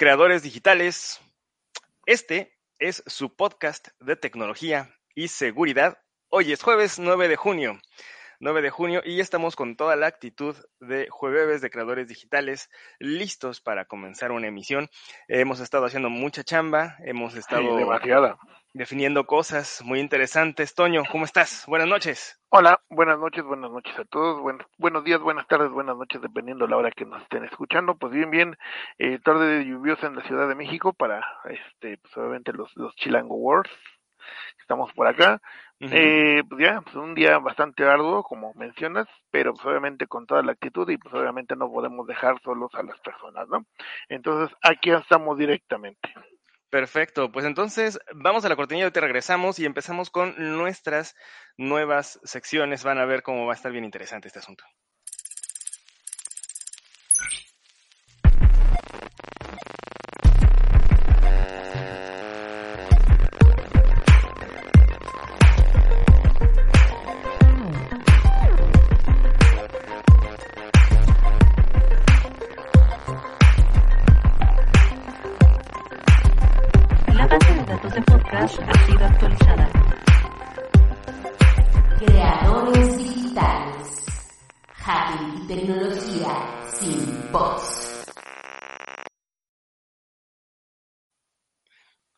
creadores digitales. Este es su podcast de tecnología y seguridad. Hoy es jueves 9 de junio. 9 de junio y estamos con toda la actitud de jueves de creadores digitales listos para comenzar una emisión. Hemos estado haciendo mucha chamba, hemos estado definiendo cosas muy interesantes. Toño, ¿cómo estás? Buenas noches. Hola, buenas noches, buenas noches a todos. buenos días, buenas tardes, buenas noches, dependiendo de la hora que nos estén escuchando. Pues bien, bien, eh, tarde lluviosa en la Ciudad de México para, este, pues obviamente los, los Chilango Wars. Estamos por acá. eh, pues ya, pues un día bastante arduo, como mencionas, pero pues obviamente con toda la actitud y pues obviamente no podemos dejar solos a las personas, ¿no? Entonces, aquí estamos directamente. Perfecto, pues entonces vamos a la cortinilla y te regresamos y empezamos con nuestras nuevas secciones. Van a ver cómo va a estar bien interesante este asunto.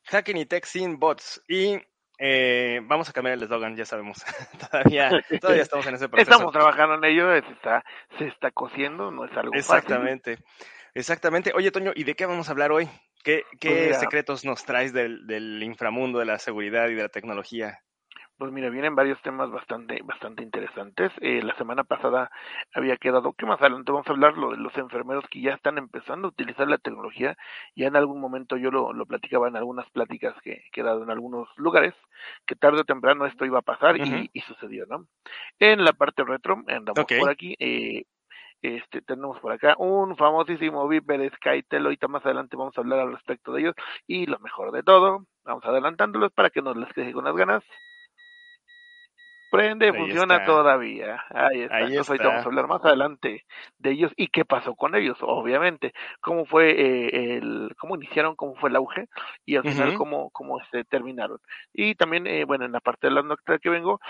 Hacking y Tech sin bots. Y eh, vamos a cambiar el eslogan, ya sabemos. todavía, todavía estamos en ese proceso. Estamos trabajando en ello, se está, se está cociendo, no es algo Exactamente. Exactamente. Oye, Toño, ¿y de qué vamos a hablar hoy? ¿Qué, qué pues secretos nos traes del, del inframundo de la seguridad y de la tecnología? Pues mira, vienen varios temas bastante, bastante interesantes. Eh, la semana pasada había quedado que más adelante vamos a hablar lo de los enfermeros que ya están empezando a utilizar la tecnología. Ya en algún momento yo lo, lo platicaba en algunas pláticas que he dado en algunos lugares, que tarde o temprano esto iba a pasar y, y, sucedió, ¿no? En la parte retro, andamos por aquí, eh, este, tenemos por acá un famosísimo Viper SkyTel, ahorita más adelante vamos a hablar al respecto de ellos y lo mejor de todo, vamos adelantándolos para que nos les quede con las ganas prende, funciona todavía. Ahí está. Ahí Entonces, vamos a hablar más adelante de ellos y qué pasó con ellos, obviamente. Cómo fue eh, el, cómo iniciaron, cómo fue el auge y al final cómo, cómo se terminaron. Y también, eh, bueno, en la parte de la nota que vengo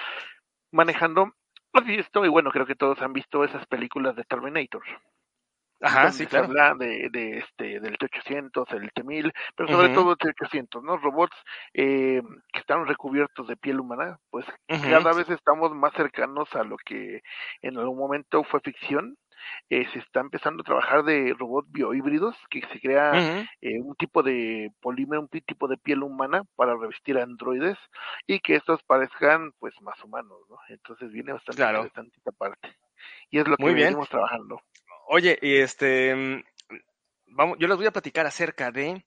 manejando, así esto, y bueno, creo que todos han visto esas películas de Terminator. Ajá, sí, claro. habla de, de este, del T-800, el T-1000, pero sobre todo el T-800, ¿no? Robots eh, que están recubiertos de piel humana, pues cada vez estamos más cercanos a lo que en algún momento fue ficción. Eh, se está empezando a trabajar de robots biohíbridos, que se crea eh, un tipo de polímero, un tipo de piel humana para revestir a androides y que estos parezcan pues más humanos, ¿no? Entonces viene bastante interesante esta parte. Y es lo que venimos trabajando. Oye, y este, mm, vamos, yo les voy a platicar acerca de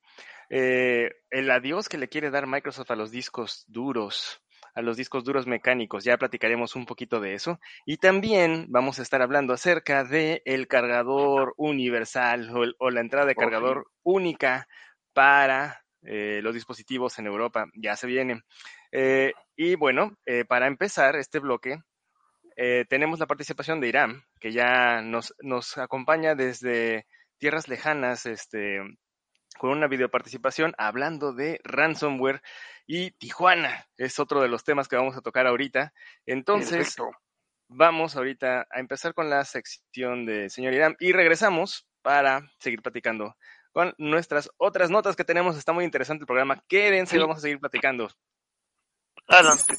eh, el adiós que le quiere dar Microsoft a los discos duros, a los discos duros mecánicos. Ya platicaremos un poquito de eso. Y también vamos a estar hablando acerca de el cargador universal o, la entrada de cargador única para eh, los dispositivos en Europa. Ya se viene. Eh, y bueno, para empezar este bloque, tenemos la participación de Irán, que ya nos, nos acompaña desde tierras lejanas, este, con una videoparticipación hablando de ransomware y Tijuana. Es otro de los temas que vamos a tocar ahorita. Entonces, vamos ahorita a empezar con la sección de señor Irán y regresamos para seguir platicando con nuestras otras notas que tenemos. Está muy interesante el programa. Quédense, y vamos a seguir platicando. Adelante.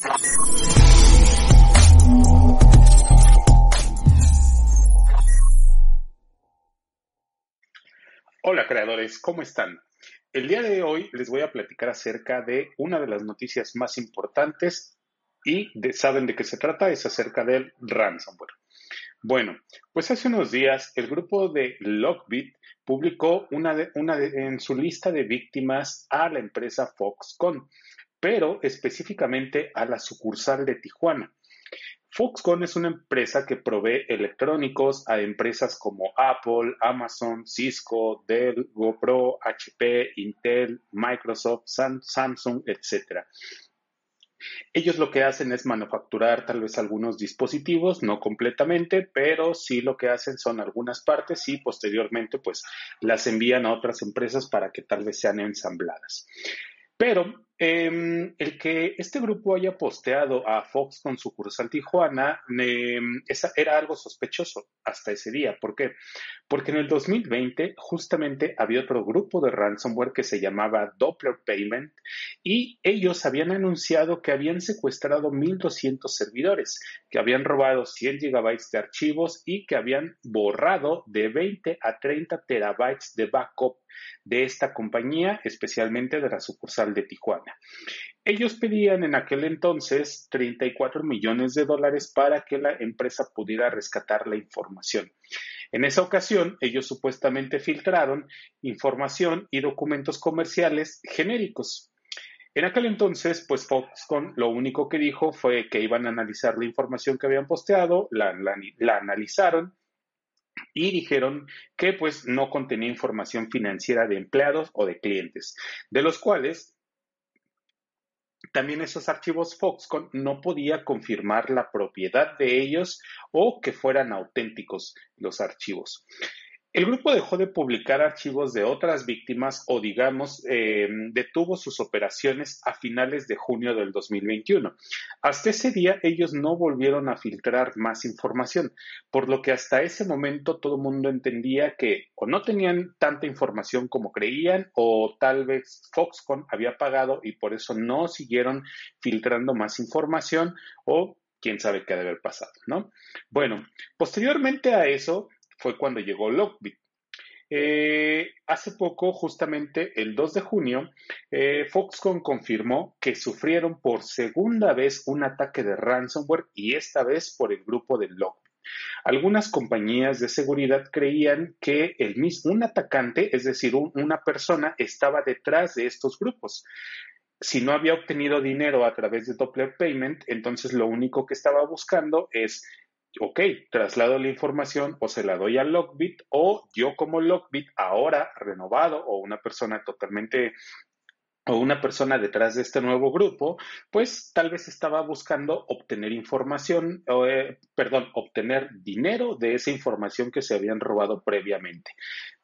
Hola creadores, ¿cómo están? El día de hoy les voy a platicar acerca de una de las noticias más importantes y saben de qué se trata, es acerca del ransomware. Bueno, pues hace unos días el grupo de Lockbit publicó una, una en su lista de víctimas a la empresa Foxconn, pero específicamente a la sucursal de Tijuana. Foxconn es una empresa que provee electrónicos a empresas como Apple, Amazon, Cisco, Dell, GoPro, HP, Intel, Microsoft, Samsung, etc. Ellos lo que hacen es manufacturar tal vez algunos dispositivos, no completamente, pero sí lo que hacen son algunas partes y posteriormente pues las envían a otras empresas para que tal vez sean ensambladas. Pero eh, el que este grupo haya posteado a Fox con sucursal Tijuana eh, esa era algo sospechoso hasta ese día. ¿Por qué? Porque en el 2020 justamente había otro grupo de ransomware que se llamaba Doppler Payment y ellos habían anunciado que habían secuestrado 1.200 servidores, que habían robado 100 gigabytes de archivos y que habían borrado de 20 a 30 terabytes de backup de esta compañía, especialmente de la sucursal de Tijuana. Ellos pedían en aquel entonces 34 millones de dólares para que la empresa pudiera rescatar la información. En esa ocasión, ellos supuestamente filtraron información y documentos comerciales genéricos. En aquel entonces, pues Foxconn lo único que dijo fue que iban a analizar la información que habían posteado, la, analizaron y dijeron que pues no contenía información financiera de empleados o de clientes, de los cuales también esos archivos Foxconn no podía confirmar la propiedad de ellos o que fueran auténticos los archivos. El grupo dejó de publicar archivos de otras víctimas o, digamos, eh, detuvo sus operaciones a finales de junio del 2021. Hasta ese día ellos no volvieron a filtrar más información, por lo que hasta ese momento todo el mundo entendía que o no tenían tanta información como creían o tal vez Foxconn había pagado y por eso no siguieron filtrando más información o quién sabe qué debe haber pasado, ¿no? Bueno, posteriormente a eso, fue cuando llegó Lockbit. Eh, hace poco, justamente el 2 de junio, eh, Foxconn confirmó que sufrieron por segunda vez un ataque de ransomware y esta vez por el grupo de Lockbit. Algunas compañías de seguridad creían que el mismo, un atacante, es decir, una persona, estaba detrás de estos grupos. Si no había obtenido dinero a través de Doppler Payment, entonces lo único que estaba buscando es ok, traslado la información o se la doy a Lockbit o yo como Lockbit ahora renovado o una persona totalmente o una persona detrás de este nuevo grupo, pues tal vez estaba buscando obtener información, eh, perdón, obtener dinero de esa información que se habían robado previamente.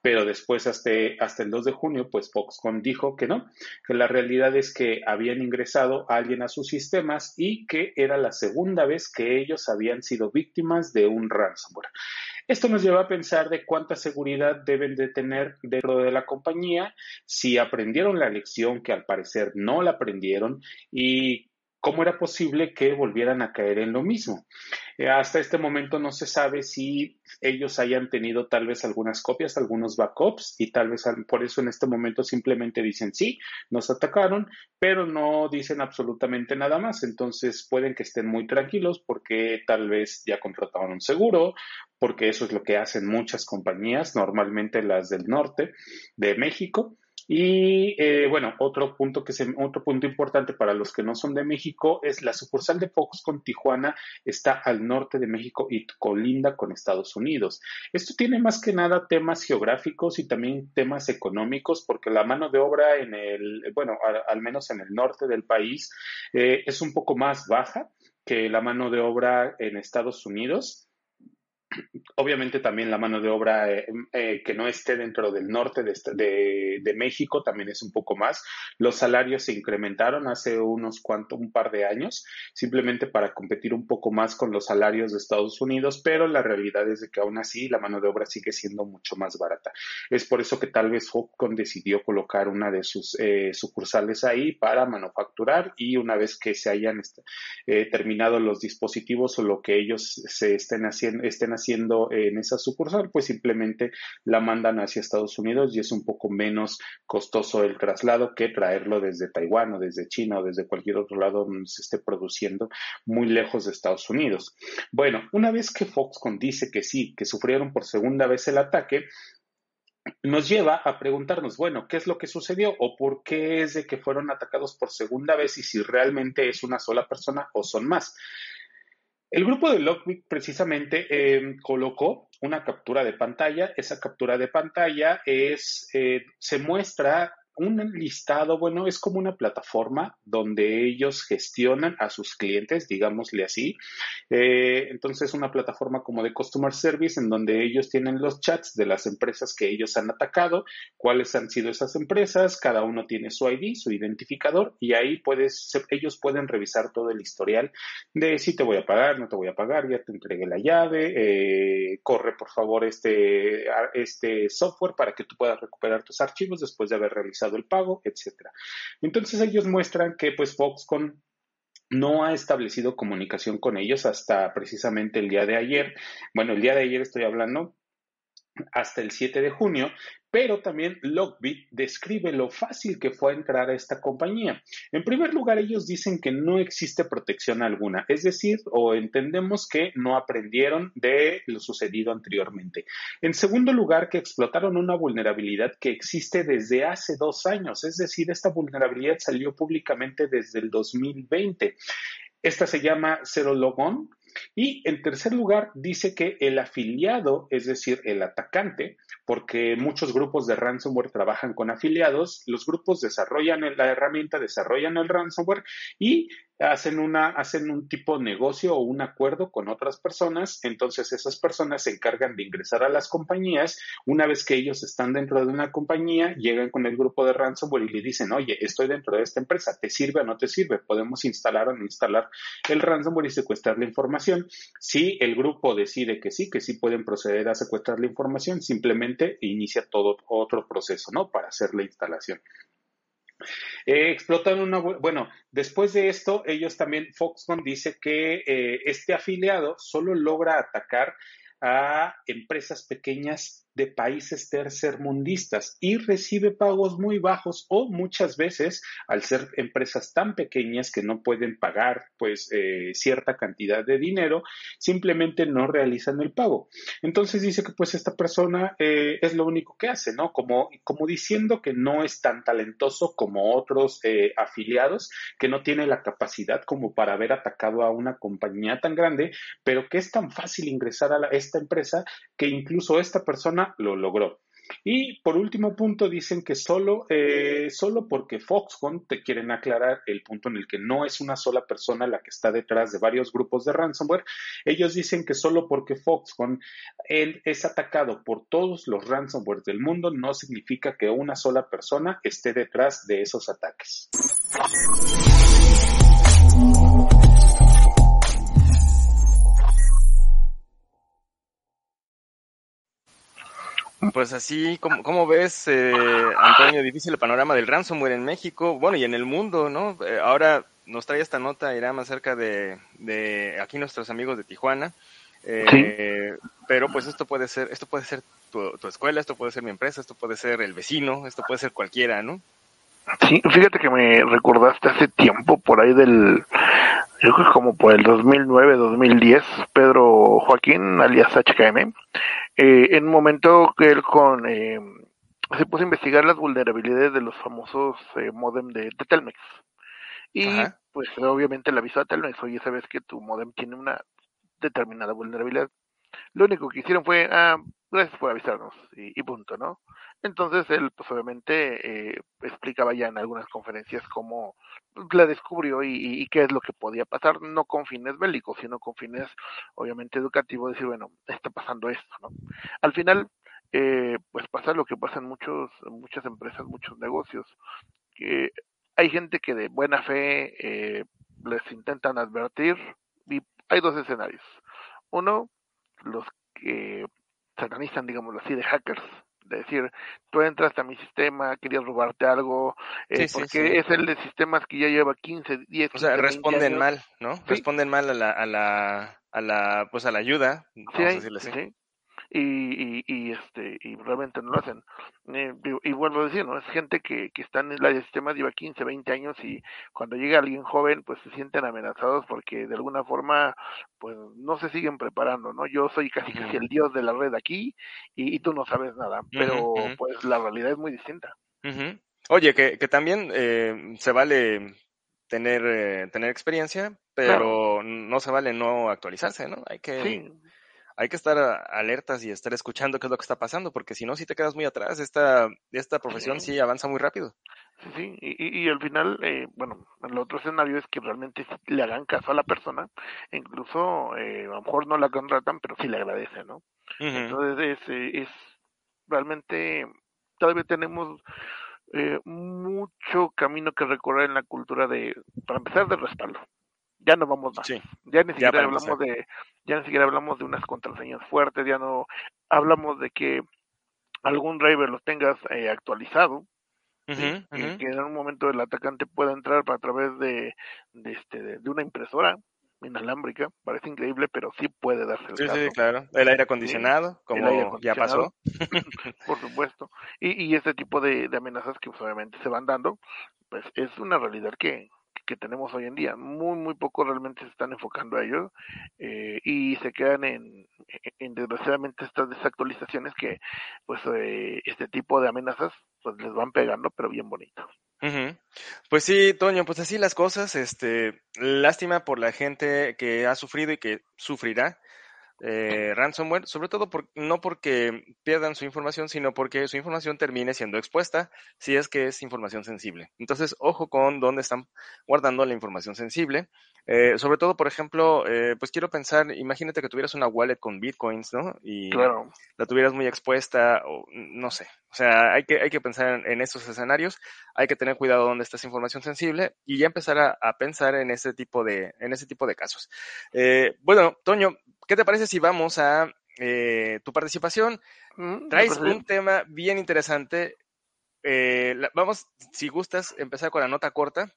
Pero después, hasta, hasta el 2 de junio, pues Foxconn dijo que no, que la realidad es que habían ingresado a alguien a sus sistemas y que era la segunda vez que ellos habían sido víctimas de un ransomware. Esto nos lleva a pensar de cuánta seguridad deben de tener dentro de la compañía, si aprendieron la lección que al parecer no la aprendieron y cómo era posible que volvieran a caer en lo mismo. Eh, hasta este momento no se sabe si ellos hayan tenido tal vez algunas copias, algunos backups y tal vez por eso en este momento simplemente dicen sí, nos atacaron, pero no dicen absolutamente nada más. Entonces pueden que estén muy tranquilos porque tal vez ya contrataron un seguro, porque eso es lo que hacen muchas compañías, normalmente las del norte de México y eh, bueno, otro punto que se, otro punto importante para los que no son de México es la sucursal de Foxconn Tijuana está al norte de México y colinda con Estados Unidos. Esto tiene más que nada temas geográficos y también temas económicos, porque la mano de obra en el, bueno, al, menos en el norte del país, eh, es un poco más baja que la mano de obra en Estados Unidos. Obviamente también la mano de obra eh, eh, que no esté dentro del norte de, México también es un poco más. Los salarios se incrementaron hace unos cuantos, un par de años, simplemente para competir un poco más con los salarios de Estados Unidos, pero la realidad es de que aún así la mano de obra sigue siendo mucho más barata. Es por eso que tal vez Hopcon decidió colocar una de sus eh, sucursales ahí para manufacturar y una vez que se hayan terminado los dispositivos o lo que ellos se estén haciendo haciendo en esa sucursal, pues simplemente la mandan hacia Estados Unidos y es un poco menos costoso el traslado que traerlo desde Taiwán o desde China o desde cualquier otro lado donde se esté produciendo muy lejos de Estados Unidos. Bueno, una vez que Foxconn dice que sí, que sufrieron por segunda vez el ataque, nos lleva a preguntarnos, bueno, ¿qué es lo que sucedió o por qué es de que fueron atacados por segunda vez y si realmente es una sola persona o son más? El grupo de Lockbit precisamente em, colocó una captura de pantalla. Esa captura de pantalla es, eh, se muestra un listado, bueno, es como una plataforma donde ellos gestionan a sus clientes, digámosle así. Eh, entonces, una plataforma como de Customer Service en donde ellos tienen los chats de las empresas que ellos han atacado, cuáles han sido esas empresas, cada uno tiene su ID, su identificador, y ahí puedes, ellos pueden revisar todo el historial de si te voy a pagar, no te voy a pagar, ya te entregué la llave, eh, corre por favor este, este software para que tú puedas recuperar tus archivos después de haber realizado el pago, etcétera. Entonces ellos muestran que pues Foxconn no ha establecido comunicación con ellos hasta precisamente el día de ayer. Bueno, el día de ayer estoy hablando hasta el 7 de junio, pero también Lockbit describe lo fácil que fue entrar a esta compañía. En primer lugar, ellos dicen que no existe protección alguna, es decir, o entendemos que no aprendieron de lo sucedido anteriormente. En segundo lugar, que explotaron una vulnerabilidad que existe desde hace dos años, es decir, esta vulnerabilidad salió públicamente desde el 2020. Esta se llama Zero Logon y en tercer lugar, dice que el afiliado, es decir, el atacante, porque muchos grupos de ransomware trabajan con afiliados, los grupos desarrollan la herramienta, desarrollan el ransomware y hacen, una, hacen un tipo de negocio o un acuerdo con otras personas, entonces esas personas se encargan de ingresar a las compañías, una vez que ellos están dentro de una compañía, llegan con el grupo de ransomware y le dicen, oye, estoy dentro de esta empresa, ¿te sirve o no te sirve? Podemos instalar o no instalar el ransomware y secuestrar la información. Si el grupo decide que sí, que sí pueden proceder a secuestrar la información, simplemente inicia todo otro proceso, ¿no? Para hacer la instalación. Eh, explotan una, bueno, después de esto, ellos también, Foxconn dice que eh, este afiliado solo logra atacar a empresas pequeñas de países tercermundistas y recibe pagos muy bajos o muchas veces al ser empresas tan pequeñas que no pueden pagar pues eh, cierta cantidad de dinero simplemente no realizan el pago. Entonces dice que pues esta persona eh, es lo único que hace no como como diciendo que no es tan talentoso como otros eh, afiliados que no tiene la capacidad como para haber atacado a una compañía tan grande pero que es tan fácil ingresar a esta empresa que incluso esta persona lo logró. Y por último punto dicen que solo, eh, solo porque Foxconn te quieren aclarar el punto en el que no es una sola persona la que está detrás de varios grupos de ransomware, ellos dicen que solo porque Foxconn es atacado por todos los ransomware del mundo no significa que una sola persona esté detrás de esos ataques. Pues así, como, ves, eh, Antonio, difícil el panorama del ransomware en México, bueno, y en el mundo, ¿no? Eh, ahora nos trae esta nota, Irán, acerca de, de aquí nuestros amigos de Tijuana. Eh, pero pues esto puede ser, esto puede ser tu, tu, escuela, esto puede ser mi empresa, esto puede ser el vecino, esto puede ser cualquiera, ¿no? Sí, fíjate que me recordaste hace tiempo por ahí del, yo creo que como por el 2009, 2010, Pedro Joaquín, alias HKM, eh, en un momento que él con, eh, se puso a investigar las vulnerabilidades de los famosos eh, modem de, Telmex. Y pues obviamente le avisó a Telmex, oye, sabes que tu modem tiene una determinada vulnerabilidad. Lo único que hicieron fue, ah, gracias por avisarnos y, y punto, ¿no? Entonces él, pues obviamente, eh, explicaba ya en algunas conferencias cómo la descubrió y, qué es lo que podía pasar, no con fines bélicos, sino con fines, obviamente, educativos, decir, bueno, está pasando esto, ¿no? Al final, eh, pues pasa lo que pasa en muchos, muchas empresas, muchos negocios, que hay gente que de buena fe eh, les intentan advertir y hay dos escenarios. Uno, los que se organizan, digámoslo así, de hackers, de decir, tú entras a mi sistema, querías robarte algo, eh, porque es el de sistemas que ya lleva 15, 10, O sea, responden mal, ¿no? Responden mal a la, a la, a la, pues a la ayuda, vamos a así y, y, este y realmente no lo hacen. Eh, y, vuelvo a decir, ¿no? Es gente que, que está en el sistema lleva 15, 20 años y cuando llega alguien joven, pues se sienten amenazados porque de alguna forma, pues no se siguen preparando, ¿no? Yo soy casi casi el dios de la red aquí y, tú no sabes nada, pero pues la realidad es muy distinta. Oye, que, que también eh, se vale tener, eh, tener experiencia, pero no se vale no actualizarse, ¿no? Hay que hay que estar alertas y estar escuchando qué es lo que está pasando, porque si no, si te quedas muy atrás, esta, esta profesión sí, avanza muy rápido. Sí, sí, y, y, al final, eh, bueno, el otro escenario es que realmente le hagan caso a la persona, incluso eh, a lo mejor no la contratan, pero sí le agradecen, ¿no? Entonces es, es realmente, todavía tenemos eh, mucho camino que recorrer en la cultura de, para empezar, de respaldo. Ya no vamos más. Ya ni siquiera hablamos de, ya ni siquiera hablamos de unas contraseñas fuertes, ya no hablamos de que algún driver lo tengas eh, actualizado, que en un momento el atacante pueda entrar a través de, de, este, de, una impresora inalámbrica, parece increíble, pero sí puede darse el sí, Sí, claro. El aire acondicionado, como ya pasó. por supuesto. Y, y este tipo de, de amenazas que pues, obviamente se van dando, pues es una realidad que, que tenemos hoy en día. Muy, muy poco realmente se están enfocando a ello eh, y se quedan en, en, desgraciadamente estas desactualizaciones que, pues, eh, este tipo de amenazas, pues les van pegando, pero bien bonito. Pues sí, Toño, pues así las cosas, este, lástima por la gente que ha sufrido y que sufrirá eh, ransomware, sobre todo por, no porque pierdan su información, sino porque su información termine siendo expuesta si es que es información sensible. Entonces, ojo con dónde están guardando la información sensible. Eh, sobre todo, por ejemplo, eh, pues quiero pensar, imagínate que tuvieras una wallet con bitcoins, ¿no? Y la tuvieras muy expuesta, o no sé. O sea, hay que, hay que pensar en, estos escenarios, hay que tener cuidado dónde está esa información sensible y ya empezar a, a pensar en ese tipo de, en ese tipo de casos. Eh, bueno, Toño, ¿qué te parece si vamos a eh, tu participación? Mm, Traes un tema bien interesante. Eh, vamos, si gustas, empezar con la nota corta.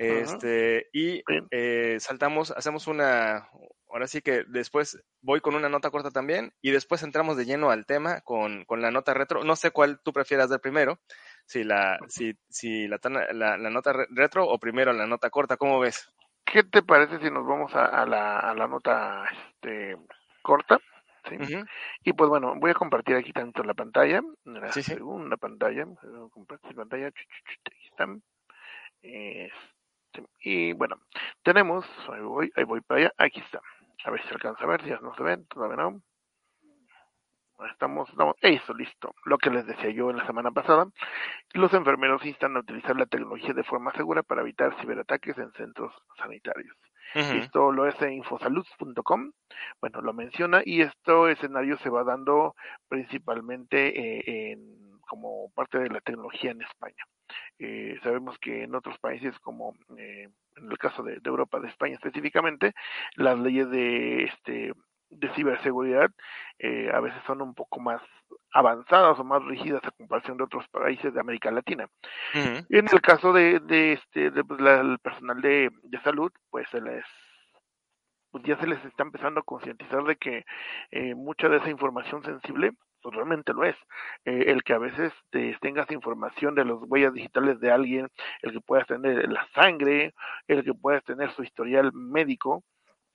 Este, y eh, saltamos, hacemos una, ahora sí que después voy con una nota corta también y después entramos de lleno al tema con, con la nota retro. No sé cuál tú prefieras dar primero, si la, si, si la, la, la, nota retro o primero la nota corta, ¿cómo ves? ¿Qué te parece si nos vamos a, la, a la nota este, corta? ¿sí? Y pues bueno, voy a compartir aquí tanto la pantalla, la sí, segunda pantalla, compartir pantalla, ahí están. Este, y bueno, tenemos, ahí voy, ahí voy para allá, aquí está. A ver si se alcanza a ver, si ya no se ven, todavía no. Estamos, no, eso, listo. Lo que les decía yo en la semana pasada, los enfermeros instan a utilizar la tecnología de forma segura para evitar ciberataques en centros sanitarios. Esto lo es en infosalud.com, bueno, lo menciona y este escenario se va dando principalmente eh, en, como parte de la tecnología en España. Eh, sabemos que en otros países como eh, en el caso de, de, Europa, de España específicamente, las leyes de este de ciberseguridad eh, a veces son un poco más avanzadas o más rígidas a comparación de otros países de América Latina. Y en el caso de, de este de, pues, el personal de, de salud, pues se les pues ya se les está empezando a concientizar de que eh, mucha de esa información sensible pues realmente lo es. Eh, el que a veces te, tengas información de las huellas digitales de alguien, el que puedas tener la sangre, el que puedas tener su historial médico,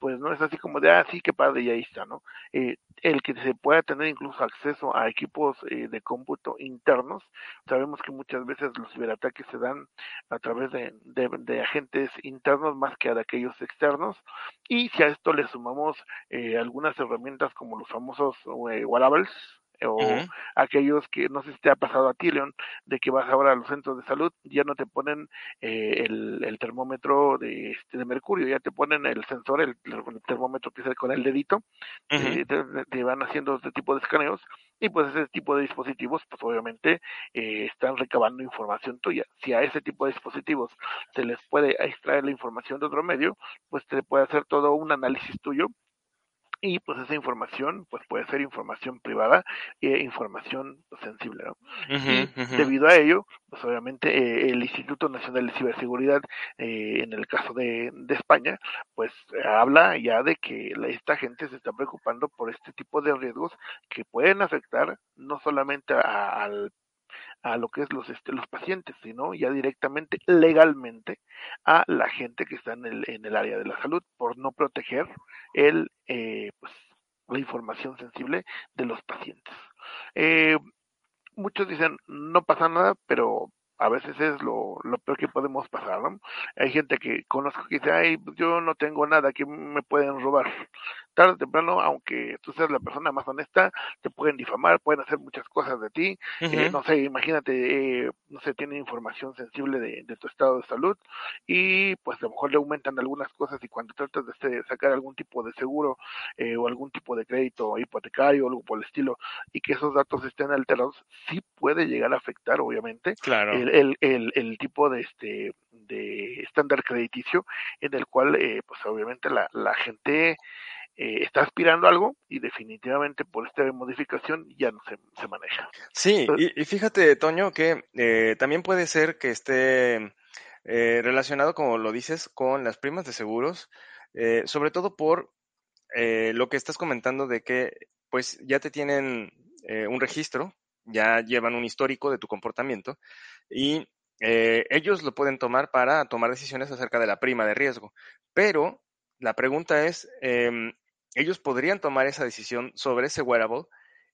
pues no es así como de, ah, sí, qué padre, y ahí está, ¿no? Eh, el que se pueda tener incluso acceso a equipos eh, de cómputo internos, sabemos que muchas veces los ciberataques se dan a través de, de, agentes internos más que de aquellos externos, y si a esto le sumamos eh, algunas herramientas como los famosos eh, wearables, o aquellos que no sé si te ha pasado a ti, León, de que vas ahora a los centros de salud, ya no te ponen eh, el, el, termómetro de, este, de mercurio, ya te ponen el sensor, el, termómetro que es con el dedito, te, te, van haciendo este tipo de escaneos y pues ese tipo de dispositivos pues obviamente eh, están recabando información tuya. Si a ese tipo de dispositivos se les puede extraer la información de otro medio, pues te puede hacer todo un análisis tuyo y pues esa información pues puede ser información privada e información sensible ¿no? y debido a ello pues obviamente eh, el Instituto Nacional de Ciberseguridad eh, en el caso de, de, España pues habla ya de que la, esta gente se está preocupando por este tipo de riesgos que pueden afectar no solamente a, al a lo que es los este, los pacientes, sino ya directamente legalmente a la gente que está en el, en el área de la salud por no proteger el eh, pues la información sensible de los pacientes. Eh, muchos dicen no pasa nada, pero a veces es lo, lo peor que podemos pasar, ¿no? Hay gente que conozco que dice, ay, yo no tengo nada que me pueden robar. Tarde o temprano, aunque tú seas la persona más honesta, te pueden difamar, pueden hacer muchas cosas de ti. Eh, no sé, imagínate, eh, no sé, tiene información sensible de, tu estado de salud y pues a lo mejor le aumentan algunas cosas y cuando tratas de sacar algún tipo de seguro eh, o algún tipo de crédito hipotecario o algo por el estilo y que esos datos estén alterados, sí puede llegar a afectar, obviamente, claro. el, el, el, tipo de este de estándar crediticio en el cual, eh, pues obviamente la, la gente eh, está aspirando a algo y definitivamente por esta modificación ya no se, se maneja. Sí, y, fíjate, Toño, que eh, también puede ser que esté relacionado, como lo dices, con las primas de seguros, sobre todo por lo que estás comentando de que pues ya te tienen un registro ya llevan un histórico de tu comportamiento y eh, ellos lo pueden tomar para tomar decisiones acerca de la prima de riesgo. Pero la pregunta es, em, ellos podrían tomar esa decisión sobre ese wearable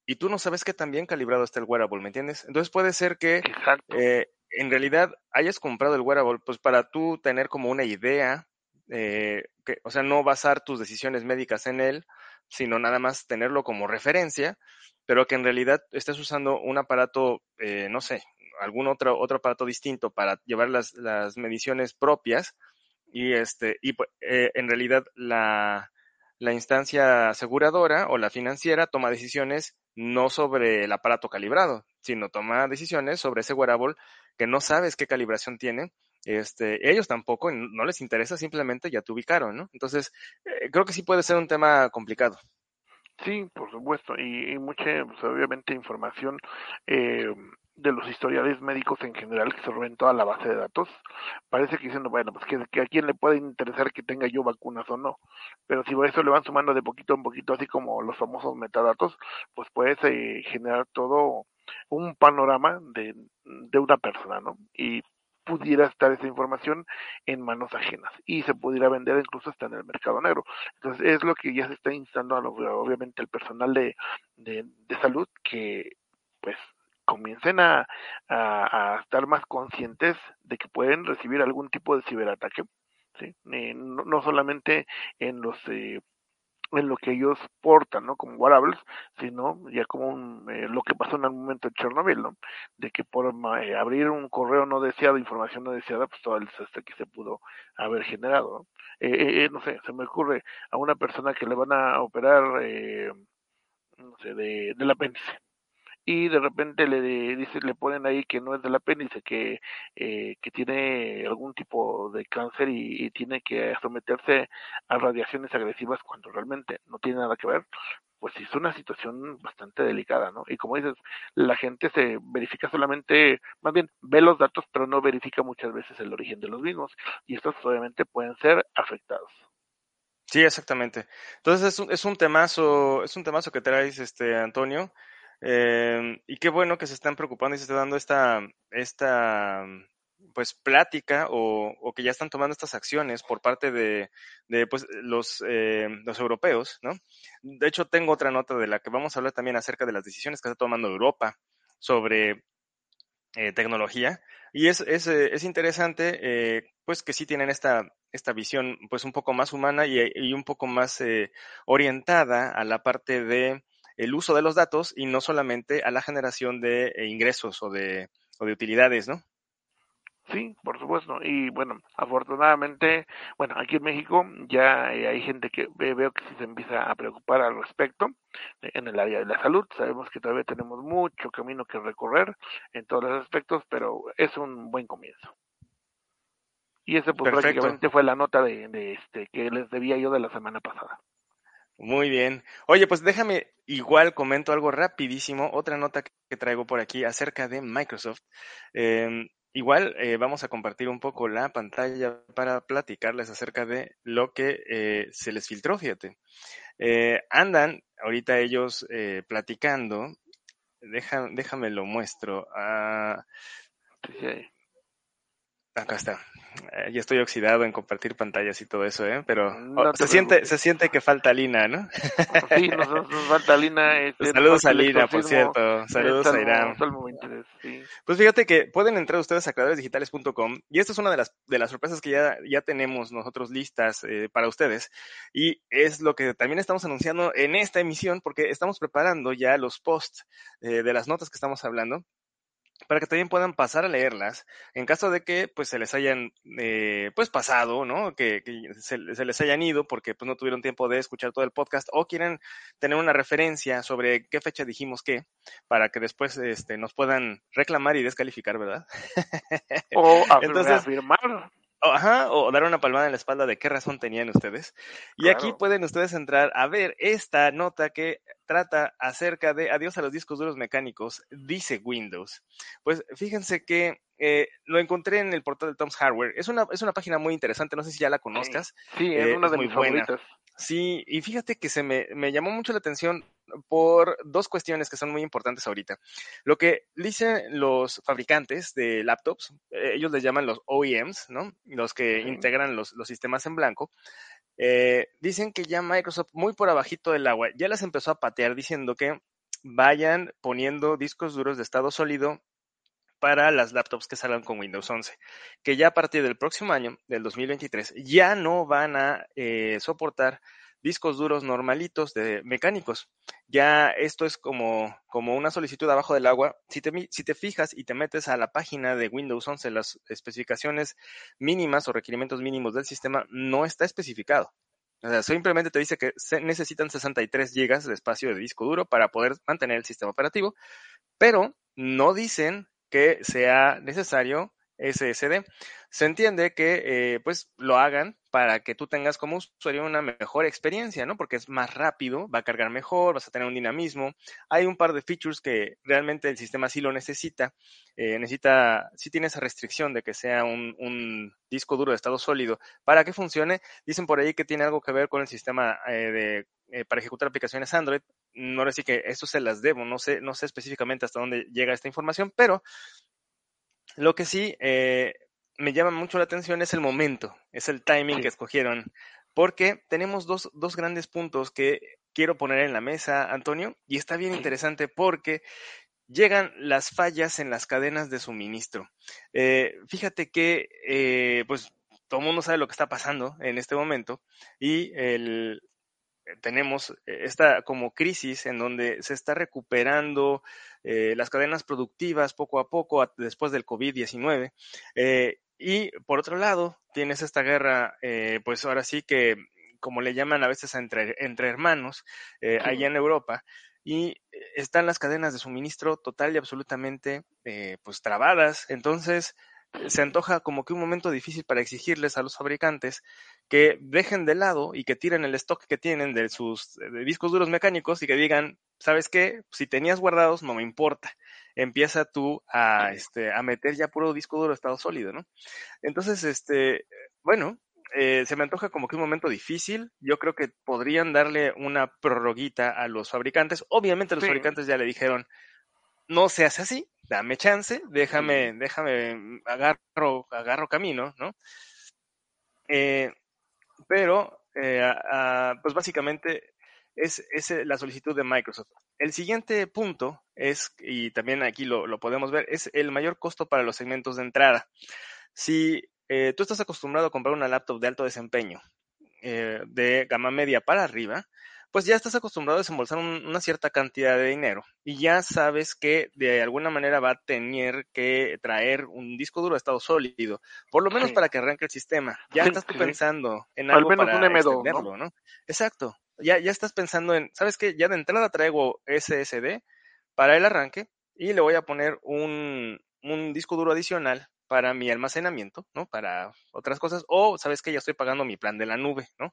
y tú no sabes qué tan bien calibrado está el wearable, ¿me entiendes? Entonces puede ser que eh, en realidad hayas comprado el wearable pues para tú tener como una idea, eh, que, o sea, no basar tus decisiones médicas en él, sino nada más tenerlo como referencia pero que en realidad estés usando un aparato, eh, no sé, algún otro, otro aparato distinto para llevar las, las mediciones propias y, este, y pues, en realidad la, la instancia aseguradora o la financiera toma decisiones no sobre el aparato calibrado, sino toma decisiones sobre ese wearable que no sabes qué calibración tiene. Este, ellos tampoco, no les interesa, simplemente ya te ubicaron, ¿no? Entonces, eh, creo que sí puede ser un tema complicado. Sí, por supuesto, y, mucha, pues, obviamente, información eh, de los historiales médicos en general que se toda la base de datos. Parece que diciendo, bueno, pues que, a quién le puede interesar que tenga yo vacunas o no. Pero si eso le van sumando de poquito en poquito, así como los famosos metadatos, pues puedes eh, generar todo un panorama de, de una persona, ¿no? Y pudiera estar esa información en manos ajenas y se pudiera vender incluso hasta en el mercado negro. Entonces es lo que ya se está instando a obviamente el personal de, de, salud que pues comiencen a, a, estar más conscientes de que pueden recibir algún tipo de ciberataque, ¿sí? Eh, no, no, solamente en los eh, en lo que ellos portan, ¿no? Como wearables, sino ya como un, eh, lo que pasó en algún momento en Chernobyl, ¿no? De que por eh, abrir un correo no deseado, información no deseada, pues todo el desastre que se pudo haber generado, ¿no? Eh, no sé, se me ocurre a una persona que le van a operar, no sé, de, del apéndice, y de repente le dice, le ponen ahí que no es del apéndice, que, eh, que tiene algún tipo de cáncer y, tiene que someterse a radiaciones agresivas cuando realmente no tiene nada que ver, pues es una situación bastante delicada, ¿no? Y como dices, la gente se verifica solamente, más bien ve los datos, pero no verifica muchas veces el origen de los mismos, y estos obviamente pueden ser afectados. Sí, exactamente. Entonces es un, es un temazo, es un temazo que traes, este Antonio. Eh, y qué bueno que se están preocupando y se está dando esta, esta pues plática o, o, que ya están tomando estas acciones por parte de, de pues, los, eh, los europeos, ¿no? De hecho, tengo otra nota de la que vamos a hablar también acerca de las decisiones que está tomando Europa sobre eh, tecnología. Y es, es, eh, es interesante, pues que sí tienen esta, esta visión pues un poco más humana y, y un poco más orientada a la parte de el uso de los datos y no solamente a la generación de eh, ingresos o de, o de utilidades, ¿no? Sí, por supuesto. Y bueno, afortunadamente, bueno, aquí en México ya eh, hay gente que veo que sí se empieza a preocupar al respecto eh, en el área de la salud. Sabemos que todavía tenemos mucho camino que recorrer en todos los aspectos, pero es un buen comienzo. Y esa pues prácticamente fue la nota de, de, este que les debía yo de la semana pasada. Muy bien. Oye, pues déjame igual comento algo rapidísimo, otra nota que traigo por aquí acerca de Microsoft. Em, igual eh, vamos a compartir un poco la pantalla para platicarles acerca de lo que eh, se les filtró, fíjate. Eh, andan ahorita ellos platicando, Deja, déjame lo muestro. Ah, Acá está. Eh, ya estoy oxidado en compartir pantallas y todo eso, ¿eh? Pero oh, se siente se siente que falta Lina, ¿no? Sí, nos, falta Lina. Este, Saludos a Lina, por cierto. Saludos a Irán. Pues fíjate que pueden entrar ustedes a creadoresdigitales.com y esta es una de las, de las sorpresas que ya, ya tenemos nosotros listas eh, para ustedes y es lo que también estamos anunciando en esta emisión porque estamos preparando ya los posts eh, de las notas que estamos hablando para que también puedan pasar a leerlas en caso de que pues se les hayan eh, pues pasado, ¿no? Que, se, les hayan ido porque pues no tuvieron tiempo de escuchar todo el podcast o quieren tener una referencia sobre qué fecha dijimos qué para que después este, nos puedan reclamar y descalificar, ¿verdad? O afirmar. Ajá, o dar una palmada en la espalda de qué razón tenían ustedes. Y aquí pueden ustedes entrar a ver esta nota que trata acerca de adiós a los discos duros mecánicos, dice Windows. Pues fíjense que eh, lo encontré en el portal de Tom's Hardware. Es una, es una página muy interesante, no sé si ya la conozcas. Sí, es eh, una de mis favoritas. Sí, y fíjate que se me, me, llamó mucho la atención por dos cuestiones que son muy importantes ahorita. Lo que dicen los fabricantes de laptops, eh, ellos les llaman los OEMs, ¿no? Los que integran los, los, sistemas en blanco. Eh, dicen que ya Microsoft, muy por abajito del agua, ya las empezó a patear diciendo que vayan poniendo discos duros de estado sólido para las laptops que salgan con Windows 11, que ya a partir del próximo año, del 2023, ya no van a eh, soportar discos duros normalitos de mecánicos. Ya esto es como, como una solicitud abajo del agua. Si te, si te fijas y te metes a la página de Windows 11, las especificaciones mínimas o requerimientos mínimos del sistema no está especificado. O sea, simplemente te dice que se necesitan 63 GB de espacio de disco duro para poder mantener el sistema operativo, pero no dicen que sea necesario SSD. Se entiende que eh, pues lo hagan para que tú tengas como usuario una mejor experiencia, ¿no? Porque es más rápido, va a cargar mejor, vas a tener un dinamismo. Hay un par de features que realmente el sistema sí lo necesita. Eh, necesita, sí tiene esa restricción de que sea un, un, disco duro de estado sólido para que funcione. Dicen por ahí que tiene algo que ver con el sistema eh, de, para ejecutar aplicaciones Android. No decir que eso se las debo, no sé, no sé específicamente hasta dónde llega esta información, pero lo que sí eh, me llama mucho la atención es el momento, es el timing que escogieron, porque tenemos dos, dos grandes puntos que quiero poner en la mesa, Antonio, y está bien interesante porque llegan las fallas en las cadenas de suministro. Eh, fíjate que, eh, pues, todo el mundo sabe lo que está pasando en este momento y el, tenemos esta como crisis en donde se está recuperando eh, las cadenas productivas poco a poco después del COVID-19. Eh, y por otro lado, tienes esta guerra, eh, pues ahora sí que, como le llaman a veces entre, entre hermanos, allá en Europa, y están las cadenas de suministro total y absolutamente pues trabadas. Entonces, se antoja como que un momento difícil para exigirles a los fabricantes que dejen de lado y que tiren el stock que tienen de sus discos duros mecánicos y que digan, ¿sabes qué? Si tenías guardados, no me importa. Empieza tú a, este, a meter ya puro disco duro estado sólido, ¿no? Entonces, este, bueno, eh, se me antoja como que un momento difícil. Yo creo que podrían darle una prorroguita a los fabricantes. Obviamente los fabricantes ya le dijeron, no se hace así, dame chance, déjame, déjame, agarro, agarro camino, ¿no? Eh, pero, eh, pues básicamente es, es, la solicitud de Microsoft. El siguiente punto es, y también aquí lo, lo podemos ver, es el mayor costo para los segmentos de entrada. Si eh, tú estás acostumbrado a comprar una laptop de alto desempeño, de gama media para arriba, pues ya estás acostumbrado a desembolsar una cierta cantidad de dinero y ya sabes que de alguna manera va a tener que traer un disco duro de estado sólido, por lo menos para que arranque el sistema. Ya estás pensando en algo Al menos para un M2, ¿no? Exacto. Ya, ya estás pensando en, ¿sabes qué? Ya de entrada traigo SSD para el arranque y le voy a poner un, un disco duro adicional para mi almacenamiento, ¿no? Para otras cosas. O, ¿sabes que Ya estoy pagando mi plan de la nube, ¿no?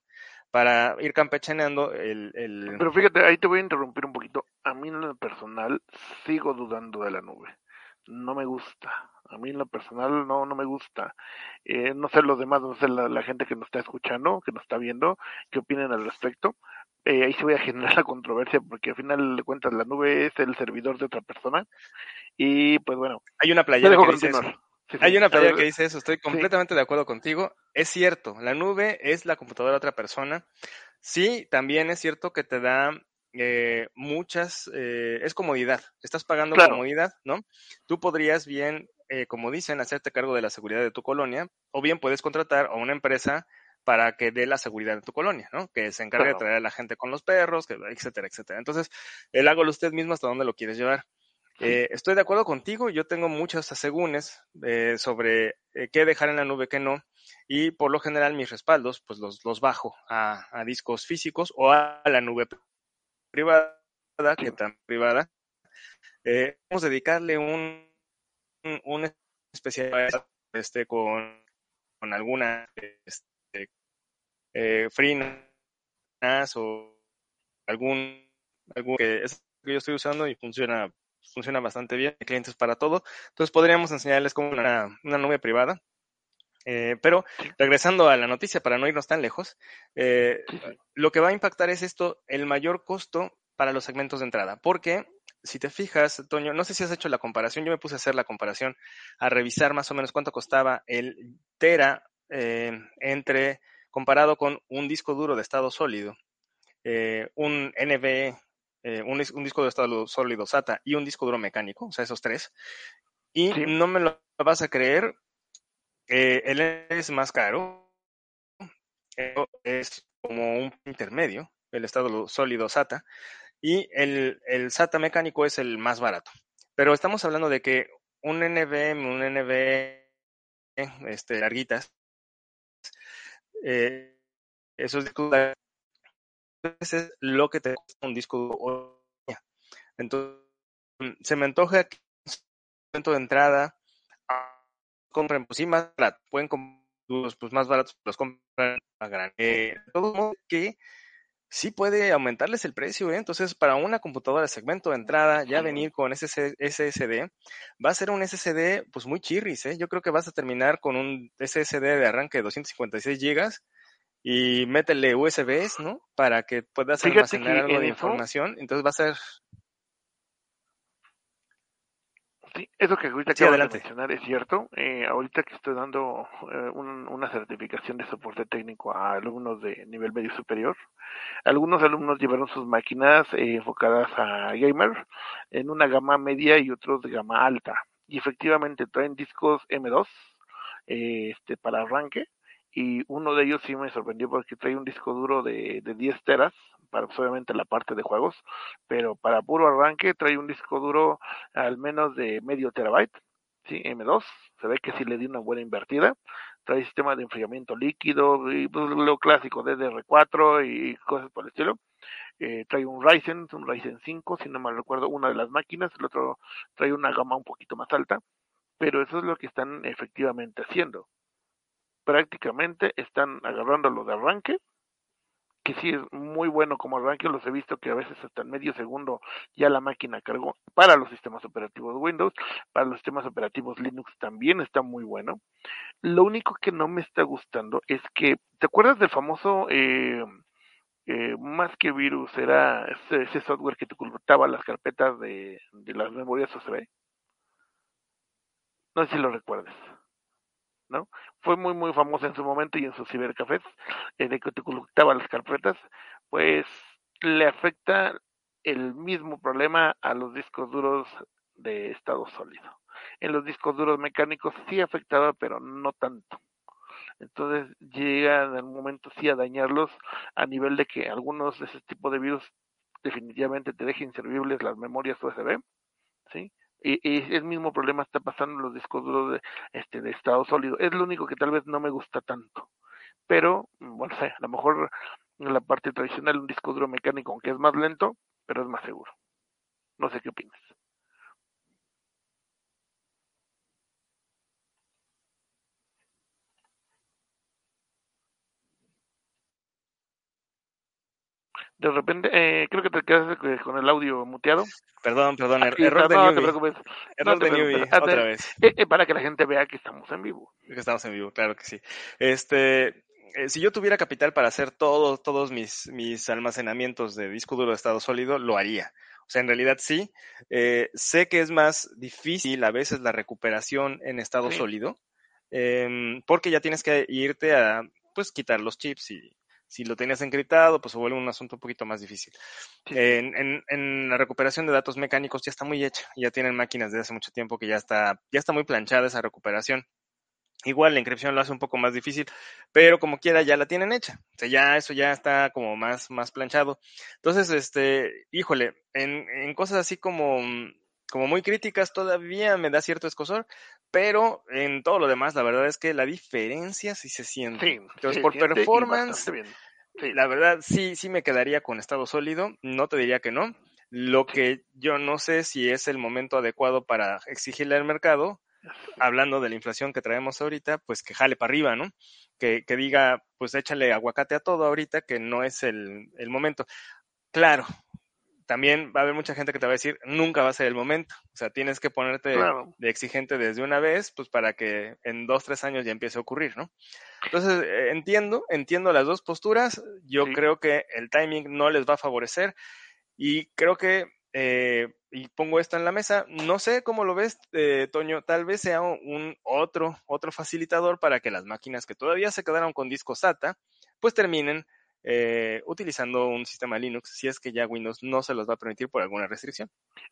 Para ir campechaneando el, el... Pero fíjate, ahí te voy a interrumpir un poquito. A mí en lo personal sigo dudando de la nube. No me gusta. A mí en lo personal no, no me gusta. Eh, no sé los demás, no sé la, gente que nos está escuchando, que nos está viendo, qué opinan al respecto. Eh, ahí se voy a generar la controversia porque al final de cuentas la nube es el servidor de otra persona. Y pues bueno. Hay una playera que Hay una playa que dice eso, estoy completamente de acuerdo contigo. Es cierto, la nube es la computadora de otra persona. Sí, también es cierto que te da eh, muchas, eh, es comodidad, estás pagando comodidad, ¿no? Tú podrías bien, eh, como dicen, hacerte cargo de la seguridad de tu colonia, o bien puedes contratar a una empresa para que dé la seguridad de tu colonia, ¿no? Que se encargue de traer a la gente con los perros, etcétera, etcétera. Entonces, el hágalo usted mismo hasta dónde lo quieres llevar. Eh, estoy de acuerdo contigo, yo tengo muchos asegúnes eh, sobre eh, qué dejar en la nube, qué no, y por lo general mis respaldos, pues los, los bajo a, discos físicos o a la nube privada, que tan privada. vamos a dedicarle un, un, especial este, con, con alguna este, o algún, algún que, es que yo estoy usando y funciona funciona bastante bien, hay clientes para todo. Entonces podríamos enseñarles como una, nube privada. Eh, pero regresando a la noticia, para no irnos tan lejos, eh, lo que va a impactar es esto, el mayor costo para los segmentos de entrada. Porque si te fijas, Toño, no sé si has hecho la comparación, yo me puse a hacer la comparación, a revisar más o menos cuánto costaba el Tera eh, entre comparado con un disco duro de estado sólido, un NVE eh, un, disco de estado sólido SATA y un disco duro mecánico, o sea, esos tres. Y no me lo vas a creer, eh, él es más caro, es como un intermedio, el estado sólido SATA, y el, SATA mecánico es el más barato. Pero estamos hablando de que un NVM, un NV este, larguitas, eh, esos discos es lo que te cuesta un disco duro. Entonces, se me antoja que momento de entrada compren, pues sí, más barato, pueden comprar pues más baratos, los compran a gran. Eh, todo modo que sí puede aumentarles el precio, ¿eh? entonces para una computadora de segmento de entrada, ya venir con SSD, va a ser un SSD pues muy chirris, ¿eh? yo creo que vas a terminar con un SSD de arranque de 256 gigas y métele USBs, ¿no? Para que puedas almacenar algo de información. Entonces va a ser. Sí, eso que ahorita quiero mencionar es cierto. Eh, ahorita que estoy dando eh, una certificación de soporte técnico a alumnos de nivel medio superior, algunos alumnos llevaron sus máquinas eh, enfocadas a gamer en una gama media y otros de gama alta. Y efectivamente traen discos M2 este, para arranque y uno de ellos sí me sorprendió porque trae un disco duro de, de 10 teras, para pues, obviamente la parte de juegos, pero para puro arranque trae un disco duro al menos de medio terabyte, sí, M2, se ve que sí le di una buena invertida, trae sistema de enfriamiento líquido, y pues, lo clásico, DDR4 y cosas por el estilo. Eh, trae un Ryzen, un Ryzen 5, si no mal recuerdo, una de las máquinas, el otro trae una gama un poquito más alta, pero eso es lo que están efectivamente haciendo prácticamente están agarrando lo de arranque, que sí es muy bueno como arranque, los he visto que a veces hasta en medio segundo ya la máquina cargó para los sistemas operativos Windows, para los sistemas operativos Linux también está muy bueno. Lo único que no me está gustando es que, ¿te acuerdas del famoso eh, eh, más que virus era ese, software que te ocultaba las carpetas de, de las memorias USB? No sé si lo recuerdes. ¿No? Fue muy, muy famosa en su momento y en sus cibercafés, eh, de que te ocultaba las carpetas, pues le afecta el mismo problema a los discos duros de estado sólido. En los discos duros mecánicos sí afectaba, pero no tanto. Entonces llega en algún momento sí a dañarlos a nivel de que algunos de ese tipo de virus definitivamente te dejen inservibles las memorias USB, ¿sí? Y, y, el mismo problema está pasando en los discos duros de, este, de estado sólido. Es lo único que tal vez no me gusta tanto. Pero, bueno, sé, a lo mejor en la parte tradicional un disco duro mecánico, aunque es más lento, pero es más seguro. No sé qué opinas. De repente, eh, creo que te quedas con el audio muteado. Perdón, perdón, er, error de no, te preocupes. Error de newbie, otra vez. Eh, eh, para que la gente vea que estamos en vivo. Que estamos en vivo, claro que sí. Este, eh, si yo tuviera capital para hacer todos todos mis, mis almacenamientos de disco duro de estado sólido, lo haría. O sea, en realidad sí. Eh, sé que es más difícil a veces la recuperación en estado sólido, em, porque ya tienes que irte a, pues, quitar los chips y si lo tenías encriptado, pues se vuelve un asunto un poquito más difícil. En, en, la recuperación de datos mecánicos ya está muy hecha, ya tienen máquinas de hace mucho tiempo que ya está, ya está muy planchada esa recuperación. Igual la inscripción lo hace un poco más difícil, pero como quiera ya la tienen hecha. O sea, ya eso ya está como más, más planchado. Entonces, este, híjole, en, en cosas así como, como muy críticas todavía me da cierto escosor, pero en todo lo demás, la verdad es que la diferencia sí se siente. Sí, Entonces, por performance, la verdad sí, sí me quedaría con estado sólido. No te diría que no. Lo que yo no sé si es el momento adecuado para exigirle al mercado hablando de la inflación que traemos ahorita, pues que jale para arriba, ¿no? Que, que, diga, pues échale aguacate a todo ahorita, que no es el, el momento. Claro, también va a haber mucha gente que te va a decir, nunca va a ser el momento. O sea, tienes que ponerte de exigente desde una vez, pues para que en dos, tres años ya empiece a ocurrir, ¿no? Entonces, eh, entiendo, entiendo las dos posturas. Yo creo que el timing no les va a favorecer y creo que eh, y pongo esto en la mesa. No sé cómo lo ves, eh, Toño. Tal vez sea un otro, otro facilitador para que las máquinas que todavía se quedaron con disco SATA, pues terminen eh, utilizando un sistema Linux, si es que ya Windows no se los va a permitir por alguna restricción.